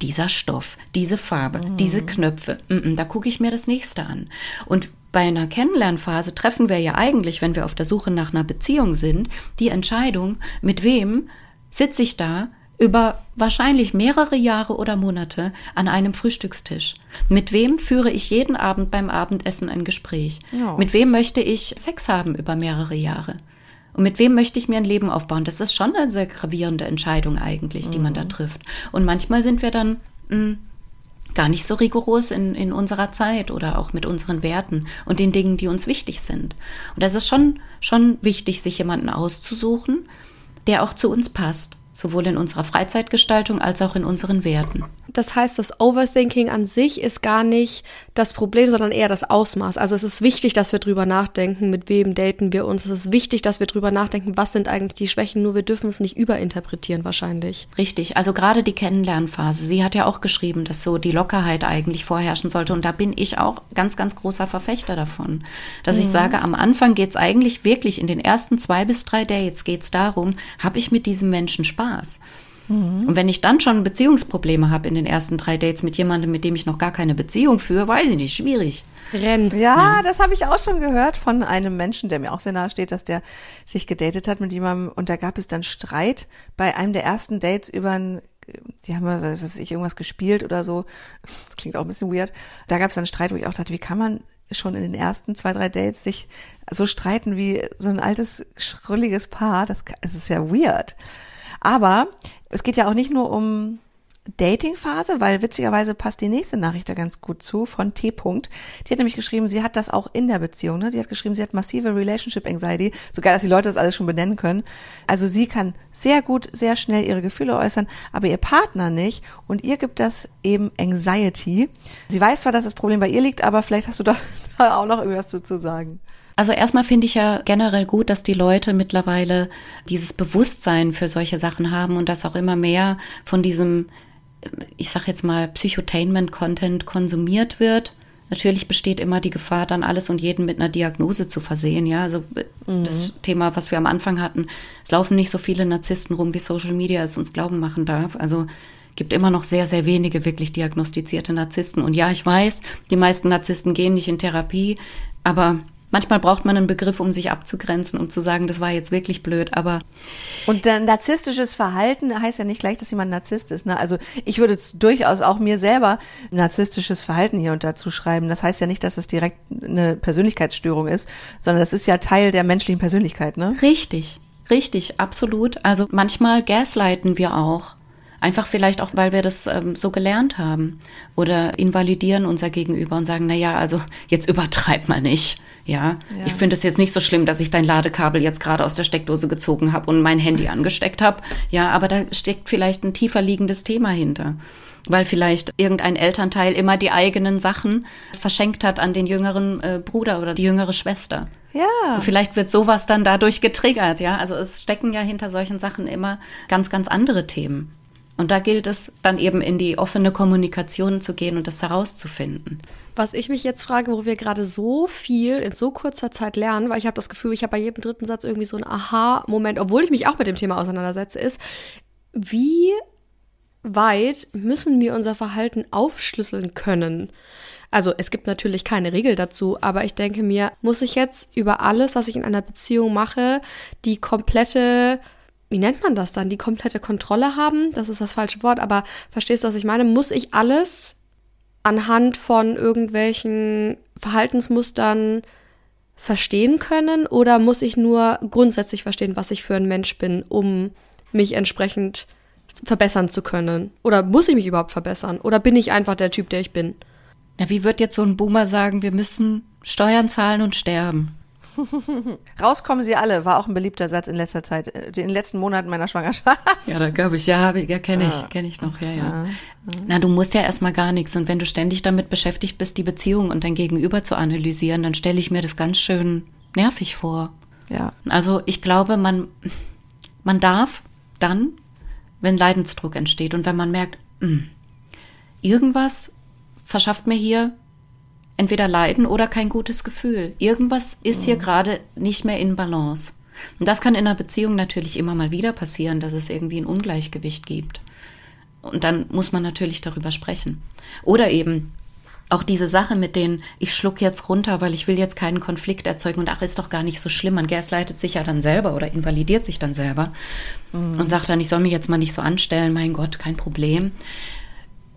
dieser Stoff, diese Farbe, diese Knöpfe, mm, mm, da gucke ich mir das nächste an. Und bei einer Kennenlernphase treffen wir ja eigentlich, wenn wir auf der Suche nach einer Beziehung sind, die Entscheidung, mit wem sitze ich da über wahrscheinlich mehrere Jahre oder Monate an einem Frühstückstisch. Mit wem führe ich jeden Abend beim Abendessen ein Gespräch?
Ja.
Mit wem möchte ich Sex haben über mehrere Jahre? Und mit wem möchte ich mir ein Leben aufbauen? Das ist schon eine sehr gravierende Entscheidung eigentlich, die man da trifft. Und manchmal sind wir dann mh, gar nicht so rigoros in, in unserer Zeit oder auch mit unseren Werten und den Dingen, die uns wichtig sind. Und es ist schon, schon wichtig, sich jemanden auszusuchen, der auch zu uns passt, sowohl in unserer Freizeitgestaltung als auch in unseren Werten.
Das heißt, das Overthinking an sich ist gar nicht das Problem, sondern eher das Ausmaß. Also es ist wichtig, dass wir drüber nachdenken, mit wem daten wir uns. Es ist wichtig, dass wir drüber nachdenken, was sind eigentlich die Schwächen, nur wir dürfen es nicht überinterpretieren wahrscheinlich.
Richtig, also gerade die Kennenlernphase. Sie hat ja auch geschrieben, dass so die Lockerheit eigentlich vorherrschen sollte. Und da bin ich auch ganz, ganz großer Verfechter davon. Dass ich sage, am Anfang geht's eigentlich wirklich in den ersten zwei bis drei Dates geht's darum, habe ich mit diesem Menschen Spaß? Und wenn ich dann schon Beziehungsprobleme habe in den ersten drei Dates mit jemandem, mit dem ich noch gar keine Beziehung führe, weiß ich nicht, schwierig.
Renn.
Ja, das habe ich auch schon gehört von einem Menschen, der mir auch sehr nahe steht, dass der sich gedatet hat mit jemandem und da gab es dann Streit bei einem der ersten Dates über ein die haben mal, was weiß ich, irgendwas gespielt oder so. Das klingt auch ein bisschen weird. Da gab es dann Streit, wo ich auch dachte, wie kann man schon in den ersten zwei, drei Dates sich so streiten wie so ein altes, schrulliges Paar? Das, das ist ja weird. Aber es geht ja auch nicht nur um Datingphase, weil witzigerweise passt die nächste Nachricht da ganz gut zu von T. -Punkt. Die hat nämlich geschrieben, sie hat das auch in der Beziehung. Ne? Die hat geschrieben, sie hat massive Relationship Anxiety. So geil, dass die Leute das alles schon benennen können. Also sie kann sehr gut, sehr schnell ihre Gefühle äußern, aber ihr Partner nicht. Und ihr gibt das eben Anxiety. Sie weiß zwar, dass das Problem bei ihr liegt, aber vielleicht hast du da auch noch irgendwas zu, zu sagen.
Also erstmal finde ich ja generell gut, dass die Leute mittlerweile dieses Bewusstsein für solche Sachen haben und dass auch immer mehr von diesem, ich sag jetzt mal, Psychotainment-Content konsumiert wird. Natürlich besteht immer die Gefahr, dann alles und jeden mit einer Diagnose zu versehen. Ja, also das Thema, was wir am Anfang hatten, es laufen nicht so viele Narzissten rum, wie Social Media es uns glauben machen darf. Also gibt immer noch sehr, sehr wenige wirklich diagnostizierte Narzissten. Und ja, ich weiß, die meisten Narzissten gehen nicht in Therapie, aber manchmal braucht man einen Begriff, um sich abzugrenzen, um zu sagen, das war jetzt wirklich blöd, aber
Und dann narzisstisches Verhalten heißt ja nicht gleich, dass jemand Narzisst ist. Ne? Also ich würde durchaus auch mir selber narzisstisches Verhalten hier und da zuschreiben. Das heißt ja nicht, dass das direkt eine Persönlichkeitsstörung ist, sondern das ist ja Teil der menschlichen Persönlichkeit. Ne?
Richtig, richtig, absolut. Also manchmal gaslighten wir auch. Einfach vielleicht auch, weil wir das ähm, so gelernt haben. Oder invalidieren unser Gegenüber und sagen, na ja, also jetzt übertreib mal nicht. Ja,
Ja.
ich finde es jetzt nicht so schlimm, dass ich dein Ladekabel jetzt gerade aus der Steckdose gezogen habe und mein Handy angesteckt habe. Ja, aber da steckt vielleicht ein tiefer liegendes Thema hinter. Weil vielleicht irgendein Elternteil immer die eigenen Sachen verschenkt hat an den jüngeren äh, Bruder oder die jüngere Schwester.
Ja.
Und vielleicht wird sowas dann dadurch getriggert, ja. Also es stecken ja hinter solchen Sachen immer ganz, ganz andere Themen. Und da gilt es dann eben in die offene Kommunikation zu gehen und das herauszufinden.
Was ich mich jetzt frage, wo wir gerade so viel in so kurzer Zeit lernen, weil ich habe das Gefühl, ich habe bei jedem dritten Satz irgendwie so einen Aha-Moment, obwohl ich mich auch mit dem Thema auseinandersetze, ist, wie weit müssen wir unser Verhalten aufschlüsseln können? Also es gibt natürlich keine Regel dazu, aber ich denke mir, muss ich jetzt über alles, was ich in einer Beziehung mache, die komplette, wie nennt man das dann, die komplette Kontrolle haben? Das ist das falsche Wort, aber verstehst du, was ich meine? Muss ich alles anhand von irgendwelchen Verhaltensmustern verstehen können oder muss ich nur grundsätzlich verstehen, was ich für ein Mensch bin, um mich entsprechend verbessern zu können? Oder muss ich mich überhaupt verbessern? Oder bin ich einfach der Typ, der ich bin?
Na, wie wird jetzt so ein Boomer sagen, wir müssen Steuern zahlen und sterben?
Rauskommen sie alle, war auch ein beliebter Satz in letzter Zeit, äh, in den letzten Monaten meiner Schwangerschaft.
Ja, da glaube ich, ja, habe ich, ja, kenne ich, kenne ich noch, ja, ja. Na, du musst ja erstmal gar nichts. Und wenn du ständig damit beschäftigt bist, die Beziehung und dein Gegenüber zu analysieren, dann stelle ich mir das ganz schön nervig vor.
Ja.
Also ich glaube, man, man darf dann wenn Leidensdruck entsteht und wenn man merkt, mh, hm, irgendwas verschafft mir hier entweder Leiden oder kein gutes Gefühl. Irgendwas ist hier mhm. gerade nicht mehr in Balance. Und das kann in einer Beziehung natürlich immer mal wieder passieren, dass es irgendwie ein Ungleichgewicht gibt. Und dann muss man natürlich darüber sprechen. Oder eben auch diese Sache mit denen, ich schluck jetzt runter, weil ich will jetzt keinen Konflikt erzeugen und ach, ist doch gar nicht so schlimm. Man gaslightet sich ja dann selber oder invalidiert sich dann selber mhm. und sagt dann, ich soll mich jetzt mal nicht so anstellen, mein Gott, kein Problem.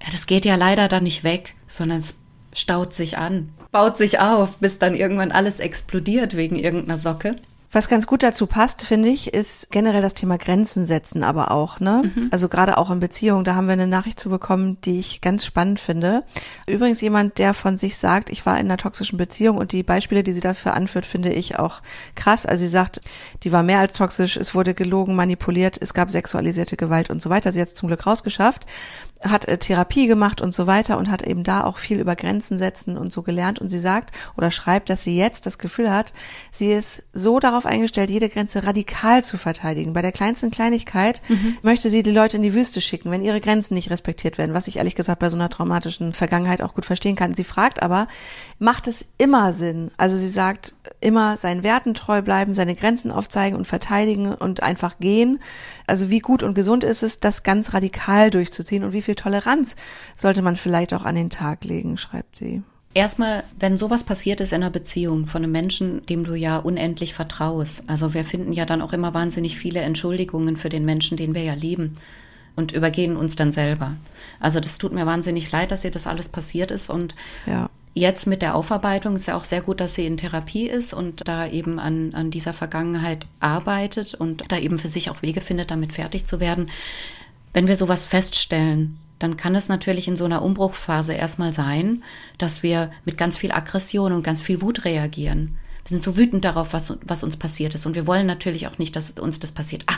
Ja, das geht ja leider dann nicht weg, sondern es staut sich an, baut sich auf, bis dann irgendwann alles explodiert wegen irgendeiner Socke.
Was ganz gut dazu passt, finde ich, ist generell das Thema Grenzen setzen, aber auch, ne? Mhm. Also gerade auch in Beziehungen, da haben wir eine Nachricht zu bekommen, die ich ganz spannend finde. Übrigens jemand, der von sich sagt, ich war in einer toxischen Beziehung und die Beispiele, die sie dafür anführt, finde ich auch krass. Also sie sagt, die war mehr als toxisch, es wurde gelogen, manipuliert, es gab sexualisierte Gewalt und so weiter. Sie hat es zum Glück rausgeschafft hat äh, Therapie gemacht und so weiter und hat eben da auch viel über Grenzen setzen und so gelernt. Und sie sagt oder schreibt, dass sie jetzt das Gefühl hat, sie ist so darauf eingestellt, jede Grenze radikal zu verteidigen. Bei der kleinsten Kleinigkeit mhm. möchte sie die Leute in die Wüste schicken, wenn ihre Grenzen nicht respektiert werden, was ich ehrlich gesagt bei so einer traumatischen Vergangenheit auch gut verstehen kann. Sie fragt aber, macht es immer Sinn? Also sie sagt, immer seinen Werten treu bleiben, seine Grenzen aufzeigen und verteidigen und einfach gehen. Also wie gut und gesund ist es, das ganz radikal durchzuziehen und wie viel Toleranz sollte man vielleicht auch an den Tag legen, schreibt sie.
Erstmal, wenn sowas passiert ist in einer Beziehung von einem Menschen, dem du ja unendlich vertraust. Also wir finden ja dann auch immer wahnsinnig viele Entschuldigungen für den Menschen, den wir ja lieben und übergehen uns dann selber. Also das tut mir wahnsinnig leid, dass ihr das alles passiert ist und ja jetzt mit der Aufarbeitung ist ja auch sehr gut, dass sie in Therapie ist und da eben an, an dieser Vergangenheit arbeitet und da eben für sich auch Wege findet, damit fertig zu werden. Wenn wir sowas feststellen, dann kann es natürlich in so einer Umbruchsphase erstmal sein, dass wir mit ganz viel Aggression und ganz viel Wut reagieren. Wir sind so wütend darauf, was, was uns passiert ist. Und wir wollen natürlich auch nicht, dass uns das passiert. Ah,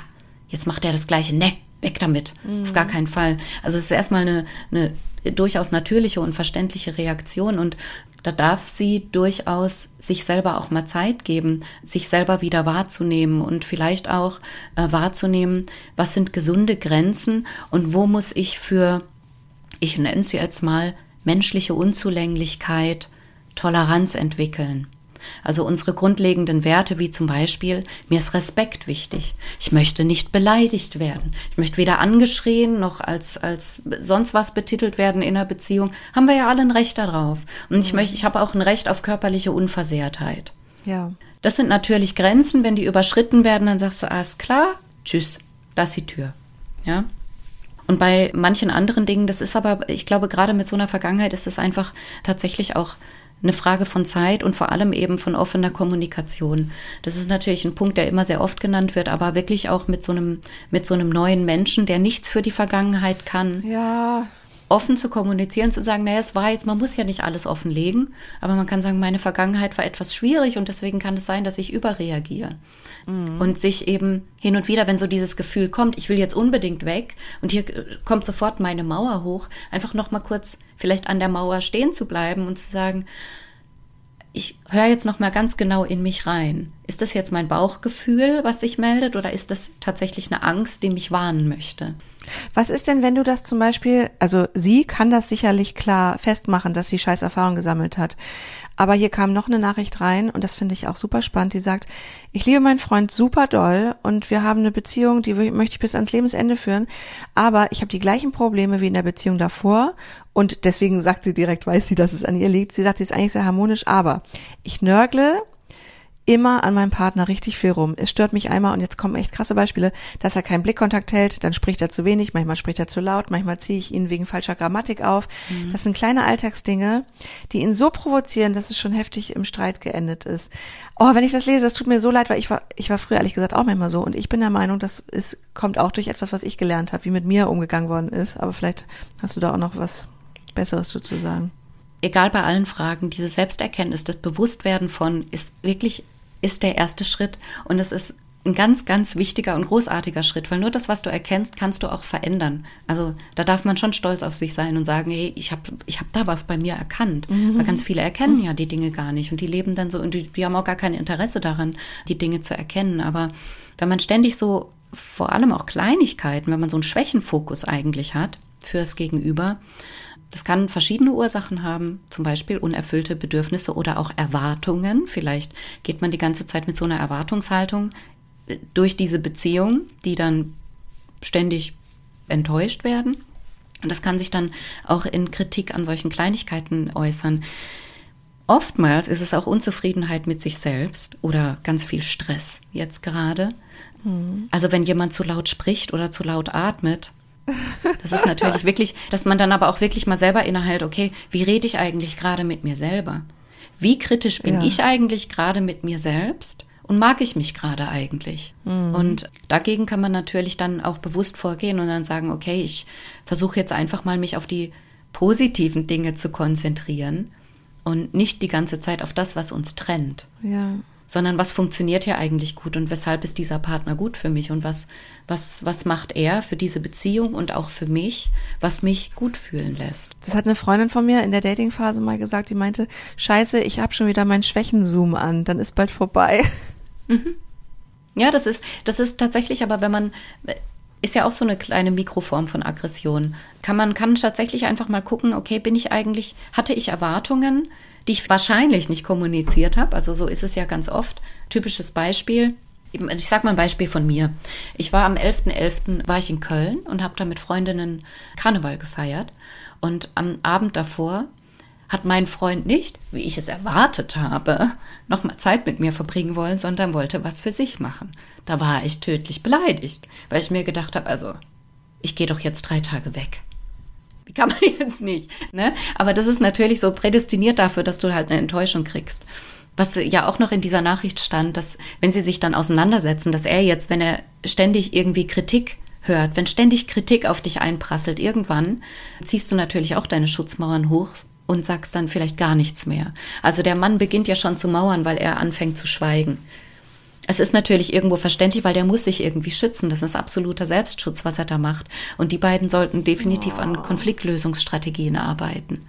jetzt macht er das Gleiche. Ne, weg damit. Mhm. Auf gar keinen Fall. Also es ist erstmal eine, eine durchaus natürliche und verständliche Reaktion und da darf sie durchaus sich selber auch mal Zeit geben, sich selber wieder wahrzunehmen und vielleicht auch äh, wahrzunehmen, was sind gesunde Grenzen und wo muss ich für, ich nenne es jetzt mal, menschliche Unzulänglichkeit, Toleranz entwickeln. Also unsere grundlegenden Werte, wie zum Beispiel, mir ist Respekt wichtig. Ich möchte nicht beleidigt werden. Ich möchte weder angeschrien noch als, als sonst was betitelt werden in einer Beziehung. Haben wir ja alle ein Recht darauf. Und ich möchte, ich habe auch ein Recht auf körperliche Unversehrtheit.
Ja.
Das sind natürlich Grenzen. Wenn die überschritten werden, dann sagst du, alles klar, tschüss, das ist die Tür. Ja. Und bei manchen anderen Dingen, das ist aber, ich glaube, gerade mit so einer Vergangenheit ist es einfach tatsächlich auch eine Frage von Zeit und vor allem eben von offener Kommunikation. Das ist natürlich ein Punkt, der immer sehr oft genannt wird, aber wirklich auch mit so einem, mit so einem neuen Menschen, der nichts für die Vergangenheit kann.
Ja.
Offen zu kommunizieren, zu sagen, naja, es war jetzt, man muss ja nicht alles offenlegen, aber man kann sagen, meine Vergangenheit war etwas schwierig und deswegen kann es sein, dass ich überreagiere. Mhm. Und sich eben hin und wieder, wenn so dieses Gefühl kommt, ich will jetzt unbedingt weg und hier kommt sofort meine Mauer hoch, einfach noch mal kurz vielleicht an der Mauer stehen zu bleiben und zu sagen, ich höre jetzt noch mal ganz genau in mich rein. Ist das jetzt mein Bauchgefühl, was sich meldet, oder ist das tatsächlich eine Angst, die mich warnen möchte?
Was ist denn, wenn du das zum Beispiel, also sie kann das sicherlich klar festmachen, dass sie scheiß Erfahrung gesammelt hat. Aber hier kam noch eine Nachricht rein und das finde ich auch super spannend. Die sagt, ich liebe meinen Freund super doll und wir haben eine Beziehung, die möchte ich bis ans Lebensende führen. Aber ich habe die gleichen Probleme wie in der Beziehung davor und deswegen sagt sie direkt, weiß sie, dass es an ihr liegt. Sie sagt, sie ist eigentlich sehr harmonisch, aber ich nörgle immer an meinem Partner richtig viel rum. Es stört mich einmal, und jetzt kommen echt krasse Beispiele, dass er keinen Blickkontakt hält, dann spricht er zu wenig, manchmal spricht er zu laut, manchmal ziehe ich ihn wegen falscher Grammatik auf. Mhm. Das sind kleine Alltagsdinge, die ihn so provozieren, dass es schon heftig im Streit geendet ist. Oh, wenn ich das lese, das tut mir so leid, weil ich war, ich war früher ehrlich gesagt auch manchmal so. Und ich bin der Meinung, das ist, kommt auch durch etwas, was ich gelernt habe, wie mit mir umgegangen worden ist. Aber vielleicht hast du da auch noch was Besseres zu sagen
egal bei allen Fragen, diese Selbsterkenntnis, das Bewusstwerden von ist wirklich ist der erste Schritt. Und es ist ein ganz, ganz wichtiger und großartiger Schritt, weil nur das, was du erkennst, kannst du auch verändern. Also da darf man schon stolz auf sich sein und sagen, hey, ich habe ich hab da was bei mir erkannt. Mhm. Weil ganz viele erkennen ja die Dinge gar nicht und die leben dann so und die, die haben auch gar kein Interesse daran, die Dinge zu erkennen. Aber wenn man ständig so vor allem auch Kleinigkeiten, wenn man so einen Schwächenfokus eigentlich hat fürs Gegenüber, das kann verschiedene Ursachen haben, zum Beispiel unerfüllte Bedürfnisse oder auch Erwartungen. Vielleicht geht man die ganze Zeit mit so einer Erwartungshaltung äh, durch diese Beziehung, die dann ständig enttäuscht werden. Und das kann sich dann auch in Kritik an solchen Kleinigkeiten äußern. Oftmals ist es auch Unzufriedenheit mit sich selbst oder ganz viel Stress jetzt gerade. Mhm. Also wenn jemand zu laut spricht oder zu laut atmet, das ist natürlich wirklich, dass man dann aber auch wirklich mal selber innehält, okay, wie rede ich eigentlich gerade mit mir selber? Wie kritisch bin ja. ich eigentlich gerade mit mir selbst? Und mag ich mich gerade eigentlich? Mhm. Und dagegen kann man natürlich dann auch bewusst vorgehen und dann sagen, okay, ich versuche jetzt einfach mal mich auf die positiven Dinge zu konzentrieren und nicht die ganze Zeit auf das, was uns trennt.
Ja
sondern was funktioniert hier eigentlich gut und weshalb ist dieser Partner gut für mich und was, was, was macht er für diese Beziehung und auch für mich, was mich gut fühlen lässt.
Das hat eine Freundin von mir in der Datingphase mal gesagt, die meinte, scheiße, ich habe schon wieder meinen Schwächenzoom an, dann ist bald vorbei.
Mhm. Ja, das ist, das ist tatsächlich, aber wenn man, ist ja auch so eine kleine Mikroform von Aggression. Kann man kann tatsächlich einfach mal gucken, okay, bin ich eigentlich, hatte ich Erwartungen? Die ich wahrscheinlich nicht kommuniziert habe. Also so ist es ja ganz oft. Typisches Beispiel. Ich sage mal ein Beispiel von mir. Ich war am 11.11. .11. war ich in Köln und habe da mit Freundinnen Karneval gefeiert. Und am Abend davor hat mein Freund nicht, wie ich es erwartet habe, nochmal Zeit mit mir verbringen wollen, sondern wollte was für sich machen. Da war ich tödlich beleidigt, weil ich mir gedacht habe, also, ich gehe doch jetzt drei Tage weg. Kann man jetzt nicht? Ne? Aber das ist natürlich so prädestiniert dafür, dass du halt eine Enttäuschung kriegst. Was ja auch noch in dieser Nachricht stand, dass wenn sie sich dann auseinandersetzen, dass er jetzt, wenn er ständig irgendwie Kritik hört, wenn ständig Kritik auf dich einprasselt, irgendwann ziehst du natürlich auch deine Schutzmauern hoch und sagst dann vielleicht gar nichts mehr. Also der Mann beginnt ja schon zu mauern, weil er anfängt zu schweigen. Es ist natürlich irgendwo verständlich, weil der muss sich irgendwie schützen. Das ist absoluter Selbstschutz, was er da macht. Und die beiden sollten definitiv an Konfliktlösungsstrategien arbeiten.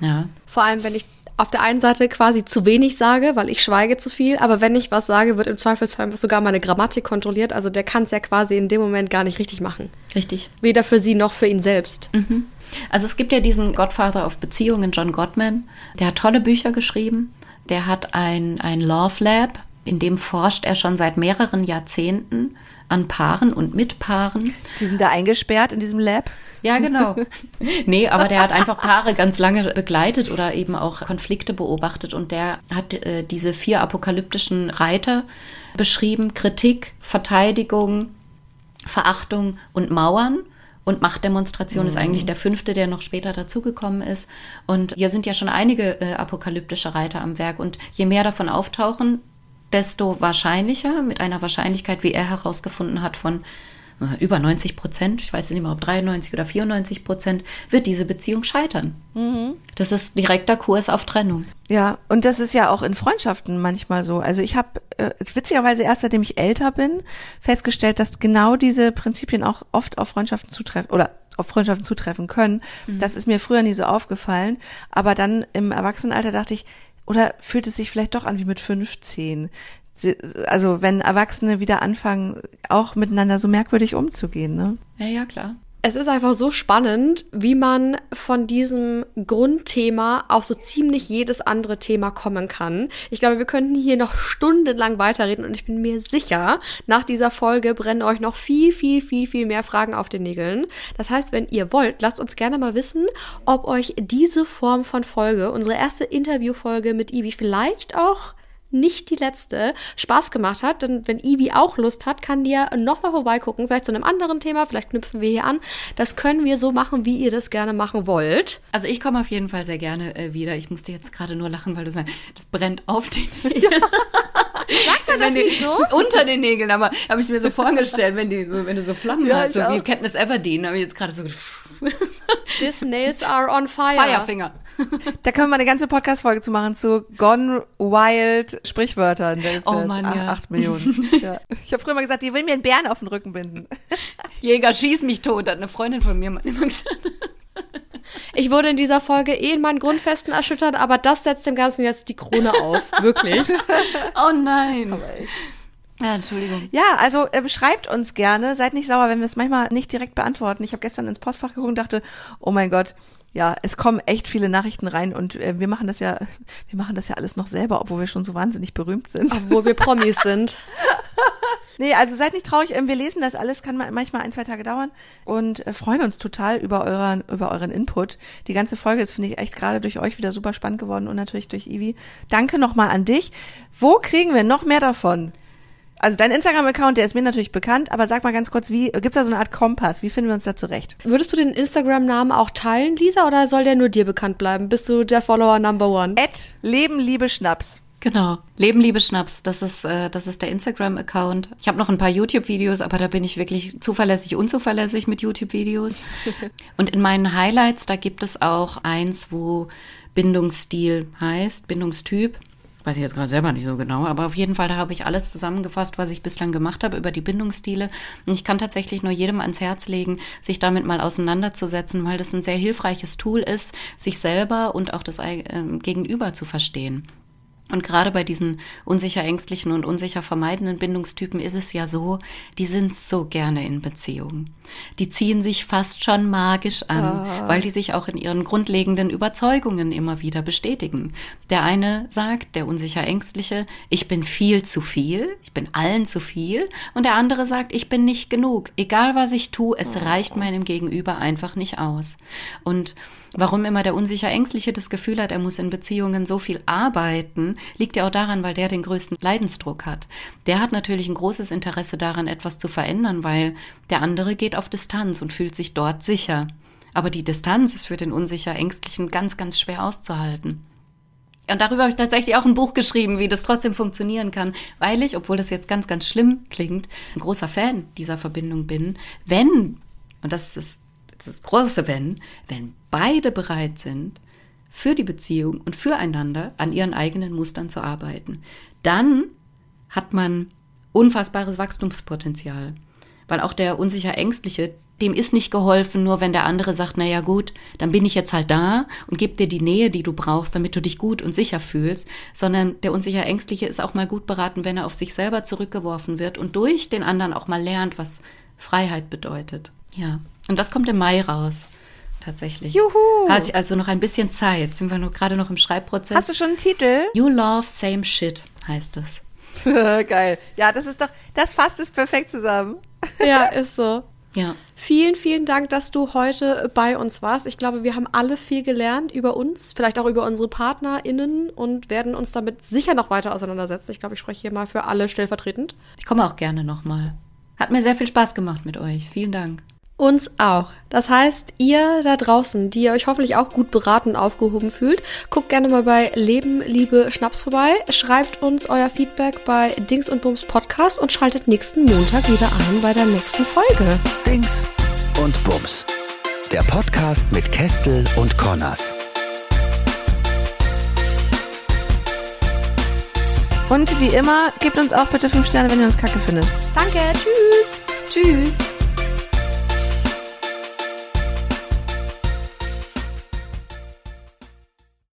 Ja.
Vor allem, wenn ich auf der einen Seite quasi zu wenig sage, weil ich schweige zu viel, aber wenn ich was sage, wird im Zweifelsfall sogar meine Grammatik kontrolliert. Also der kann es ja quasi in dem Moment gar nicht richtig machen.
Richtig.
Weder für sie noch für ihn selbst.
Mhm. Also es gibt ja diesen Godfather of Beziehungen, John Gottman, der hat tolle Bücher geschrieben. Der hat ein, ein Love Lab, in dem forscht er schon seit mehreren Jahrzehnten an Paaren und mit Paaren.
Die sind da eingesperrt in diesem Lab?
Ja, genau. nee, aber der hat einfach Paare ganz lange begleitet oder eben auch Konflikte beobachtet und der hat äh, diese vier apokalyptischen Reiter beschrieben. Kritik, Verteidigung, Verachtung und Mauern. Und Machtdemonstration mhm. ist eigentlich der fünfte, der noch später dazugekommen ist. Und hier sind ja schon einige äh, apokalyptische Reiter am Werk. Und je mehr davon auftauchen, desto wahrscheinlicher, mit einer Wahrscheinlichkeit, wie er herausgefunden hat, von äh, über 90 Prozent, ich weiß nicht mehr, ob 93 oder 94 Prozent, wird diese Beziehung scheitern. Mhm. Das ist direkter Kurs auf Trennung.
Ja, und das ist ja auch in Freundschaften manchmal so. Also ich habe äh, witzigerweise erst seitdem ich älter bin, festgestellt, dass genau diese Prinzipien auch oft auf Freundschaften zutreffen oder auf Freundschaften zutreffen können. Mhm. Das ist mir früher nie so aufgefallen. Aber dann im Erwachsenenalter dachte ich, oder fühlt es sich vielleicht doch an wie mit 15? Also wenn Erwachsene wieder anfangen, auch miteinander so merkwürdig umzugehen, ne?
Ja, ja, klar
es ist einfach so spannend, wie man von diesem Grundthema auf so ziemlich jedes andere Thema kommen kann. Ich glaube, wir könnten hier noch stundenlang weiterreden und ich bin mir sicher, nach dieser Folge brennen euch noch viel, viel, viel, viel mehr Fragen auf den Nägeln. Das heißt, wenn ihr wollt, lasst uns gerne mal wissen, ob euch diese Form von Folge, unsere erste Interviewfolge mit Ivi, vielleicht auch nicht die letzte Spaß gemacht hat. Denn wenn Ivi auch Lust hat, kann die ja nochmal vorbeigucken, vielleicht zu einem anderen Thema, vielleicht knüpfen wir hier an. Das können wir so machen, wie ihr das gerne machen wollt.
Also ich komme auf jeden Fall sehr gerne äh, wieder. Ich musste jetzt gerade nur lachen, weil du sagst, das brennt auf den Nägeln.
Sagt man das nicht so?
Unter den Nägeln, aber habe ich mir so vorgestellt, wenn, die so, wenn du so Flammen ja, hast, so wie Katniss Everdeen, habe ich jetzt gerade so
These nails are on fire.
Firefinger.
Da können wir mal eine ganze Podcast-Folge zu machen zu Gone Wild Sprichwörtern.
oh Mann, ja.
Acht Millionen. ja. Ich habe früher mal gesagt, die will mir einen Bären auf den Rücken binden.
Jäger, schieß mich tot, hat eine Freundin von mir immer gesagt.
Ich wurde in dieser Folge eh in meinen Grundfesten erschüttert, aber das setzt dem Ganzen jetzt die Krone auf. Wirklich.
oh nein. Ja, Entschuldigung.
Ja, also äh, schreibt uns gerne. Seid nicht sauer, wenn wir es manchmal nicht direkt beantworten. Ich habe gestern ins Postfach geguckt und dachte, oh mein Gott, ja, es kommen echt viele Nachrichten rein und äh, wir machen das ja, wir machen das ja alles noch selber, obwohl wir schon so wahnsinnig berühmt sind.
Obwohl wir Promis sind.
Nee, also seid nicht traurig, ähm, wir lesen das alles, kann manchmal ein, zwei Tage dauern und äh, freuen uns total über euren, über euren Input. Die ganze Folge ist, finde ich, echt gerade durch euch wieder super spannend geworden und natürlich durch Ivi. Danke nochmal an dich. Wo kriegen wir noch mehr davon? Also dein Instagram-Account, der ist mir natürlich bekannt, aber sag mal ganz kurz, wie gibt's da so eine Art Kompass? Wie finden wir uns da zurecht?
Würdest du den Instagram-Namen auch teilen, Lisa, oder soll der nur dir bekannt bleiben? Bist du der Follower Number One?
Ed Leben, Liebe, Schnaps.
Genau. Leben, Liebe, Schnaps. Das ist, äh, das ist der Instagram-Account. Ich habe noch ein paar YouTube-Videos, aber da bin ich wirklich zuverlässig, unzuverlässig mit YouTube-Videos. Und in meinen Highlights, da gibt es auch eins, wo Bindungsstil heißt, Bindungstyp. Weiß ich jetzt gerade selber nicht so genau, aber auf jeden Fall, da habe ich alles zusammengefasst, was ich bislang gemacht habe über die Bindungsstile. Und ich kann tatsächlich nur jedem ans Herz legen, sich damit mal auseinanderzusetzen, weil das ein sehr hilfreiches Tool ist, sich selber und auch das äh, Gegenüber zu verstehen. Und gerade bei diesen unsicher ängstlichen und unsicher vermeidenden Bindungstypen ist es ja so, die sind so gerne in Beziehungen. Die ziehen sich fast schon magisch an, ah. weil die sich auch in ihren grundlegenden Überzeugungen immer wieder bestätigen. Der eine sagt, der unsicher ängstliche, ich bin viel zu viel, ich bin allen zu viel. Und der andere sagt, ich bin nicht genug. Egal was ich tue, es oh. reicht meinem Gegenüber einfach nicht aus. Und Warum immer der unsicher Ängstliche das Gefühl hat, er muss in Beziehungen so viel arbeiten, liegt ja auch daran, weil der den größten Leidensdruck hat. Der hat natürlich ein großes Interesse daran, etwas zu verändern, weil der andere geht auf Distanz und fühlt sich dort sicher. Aber die Distanz ist für den unsicher Ängstlichen ganz, ganz schwer auszuhalten. Und darüber habe ich tatsächlich auch ein Buch geschrieben, wie das trotzdem funktionieren kann, weil ich, obwohl das jetzt ganz, ganz schlimm klingt, ein großer Fan dieser Verbindung bin, wenn, und das ist das große Wenn, wenn beide bereit sind, für die Beziehung und füreinander an ihren eigenen Mustern zu arbeiten, dann hat man unfassbares Wachstumspotenzial. Weil auch der unsicher Ängstliche, dem ist nicht geholfen, nur wenn der andere sagt, na ja gut, dann bin ich jetzt halt da und gebe dir die Nähe, die du brauchst, damit du dich gut und sicher fühlst, sondern der unsicher Ängstliche ist auch mal gut beraten, wenn er auf sich selber zurückgeworfen wird und durch den anderen auch mal lernt, was Freiheit bedeutet. Ja. Und das kommt im Mai raus. Tatsächlich.
Juhu!
Hast du also noch ein bisschen Zeit. Sind wir nur gerade noch im Schreibprozess.
Hast du schon einen Titel?
You Love Same Shit heißt es.
Geil. Ja, das ist doch, das fasst es perfekt zusammen.
Ja, ist so.
Ja.
Vielen, vielen Dank, dass du heute bei uns warst. Ich glaube, wir haben alle viel gelernt über uns, vielleicht auch über unsere PartnerInnen und werden uns damit sicher noch weiter auseinandersetzen. Ich glaube, ich spreche hier mal für alle stellvertretend.
Ich komme auch gerne nochmal. Hat mir sehr viel Spaß gemacht mit euch. Vielen Dank.
Uns auch. Das heißt, ihr da draußen, die ihr euch hoffentlich auch gut beraten und aufgehoben fühlt, guckt gerne mal bei Leben, Liebe, Schnaps vorbei, schreibt uns euer Feedback bei Dings und Bums Podcast und schaltet nächsten Montag wieder an bei der nächsten Folge.
Dings und Bums. Der Podcast mit Kestel und Connors.
Und wie immer, gebt uns auch bitte 5 Sterne, wenn ihr uns kacke findet.
Danke, tschüss.
Tschüss.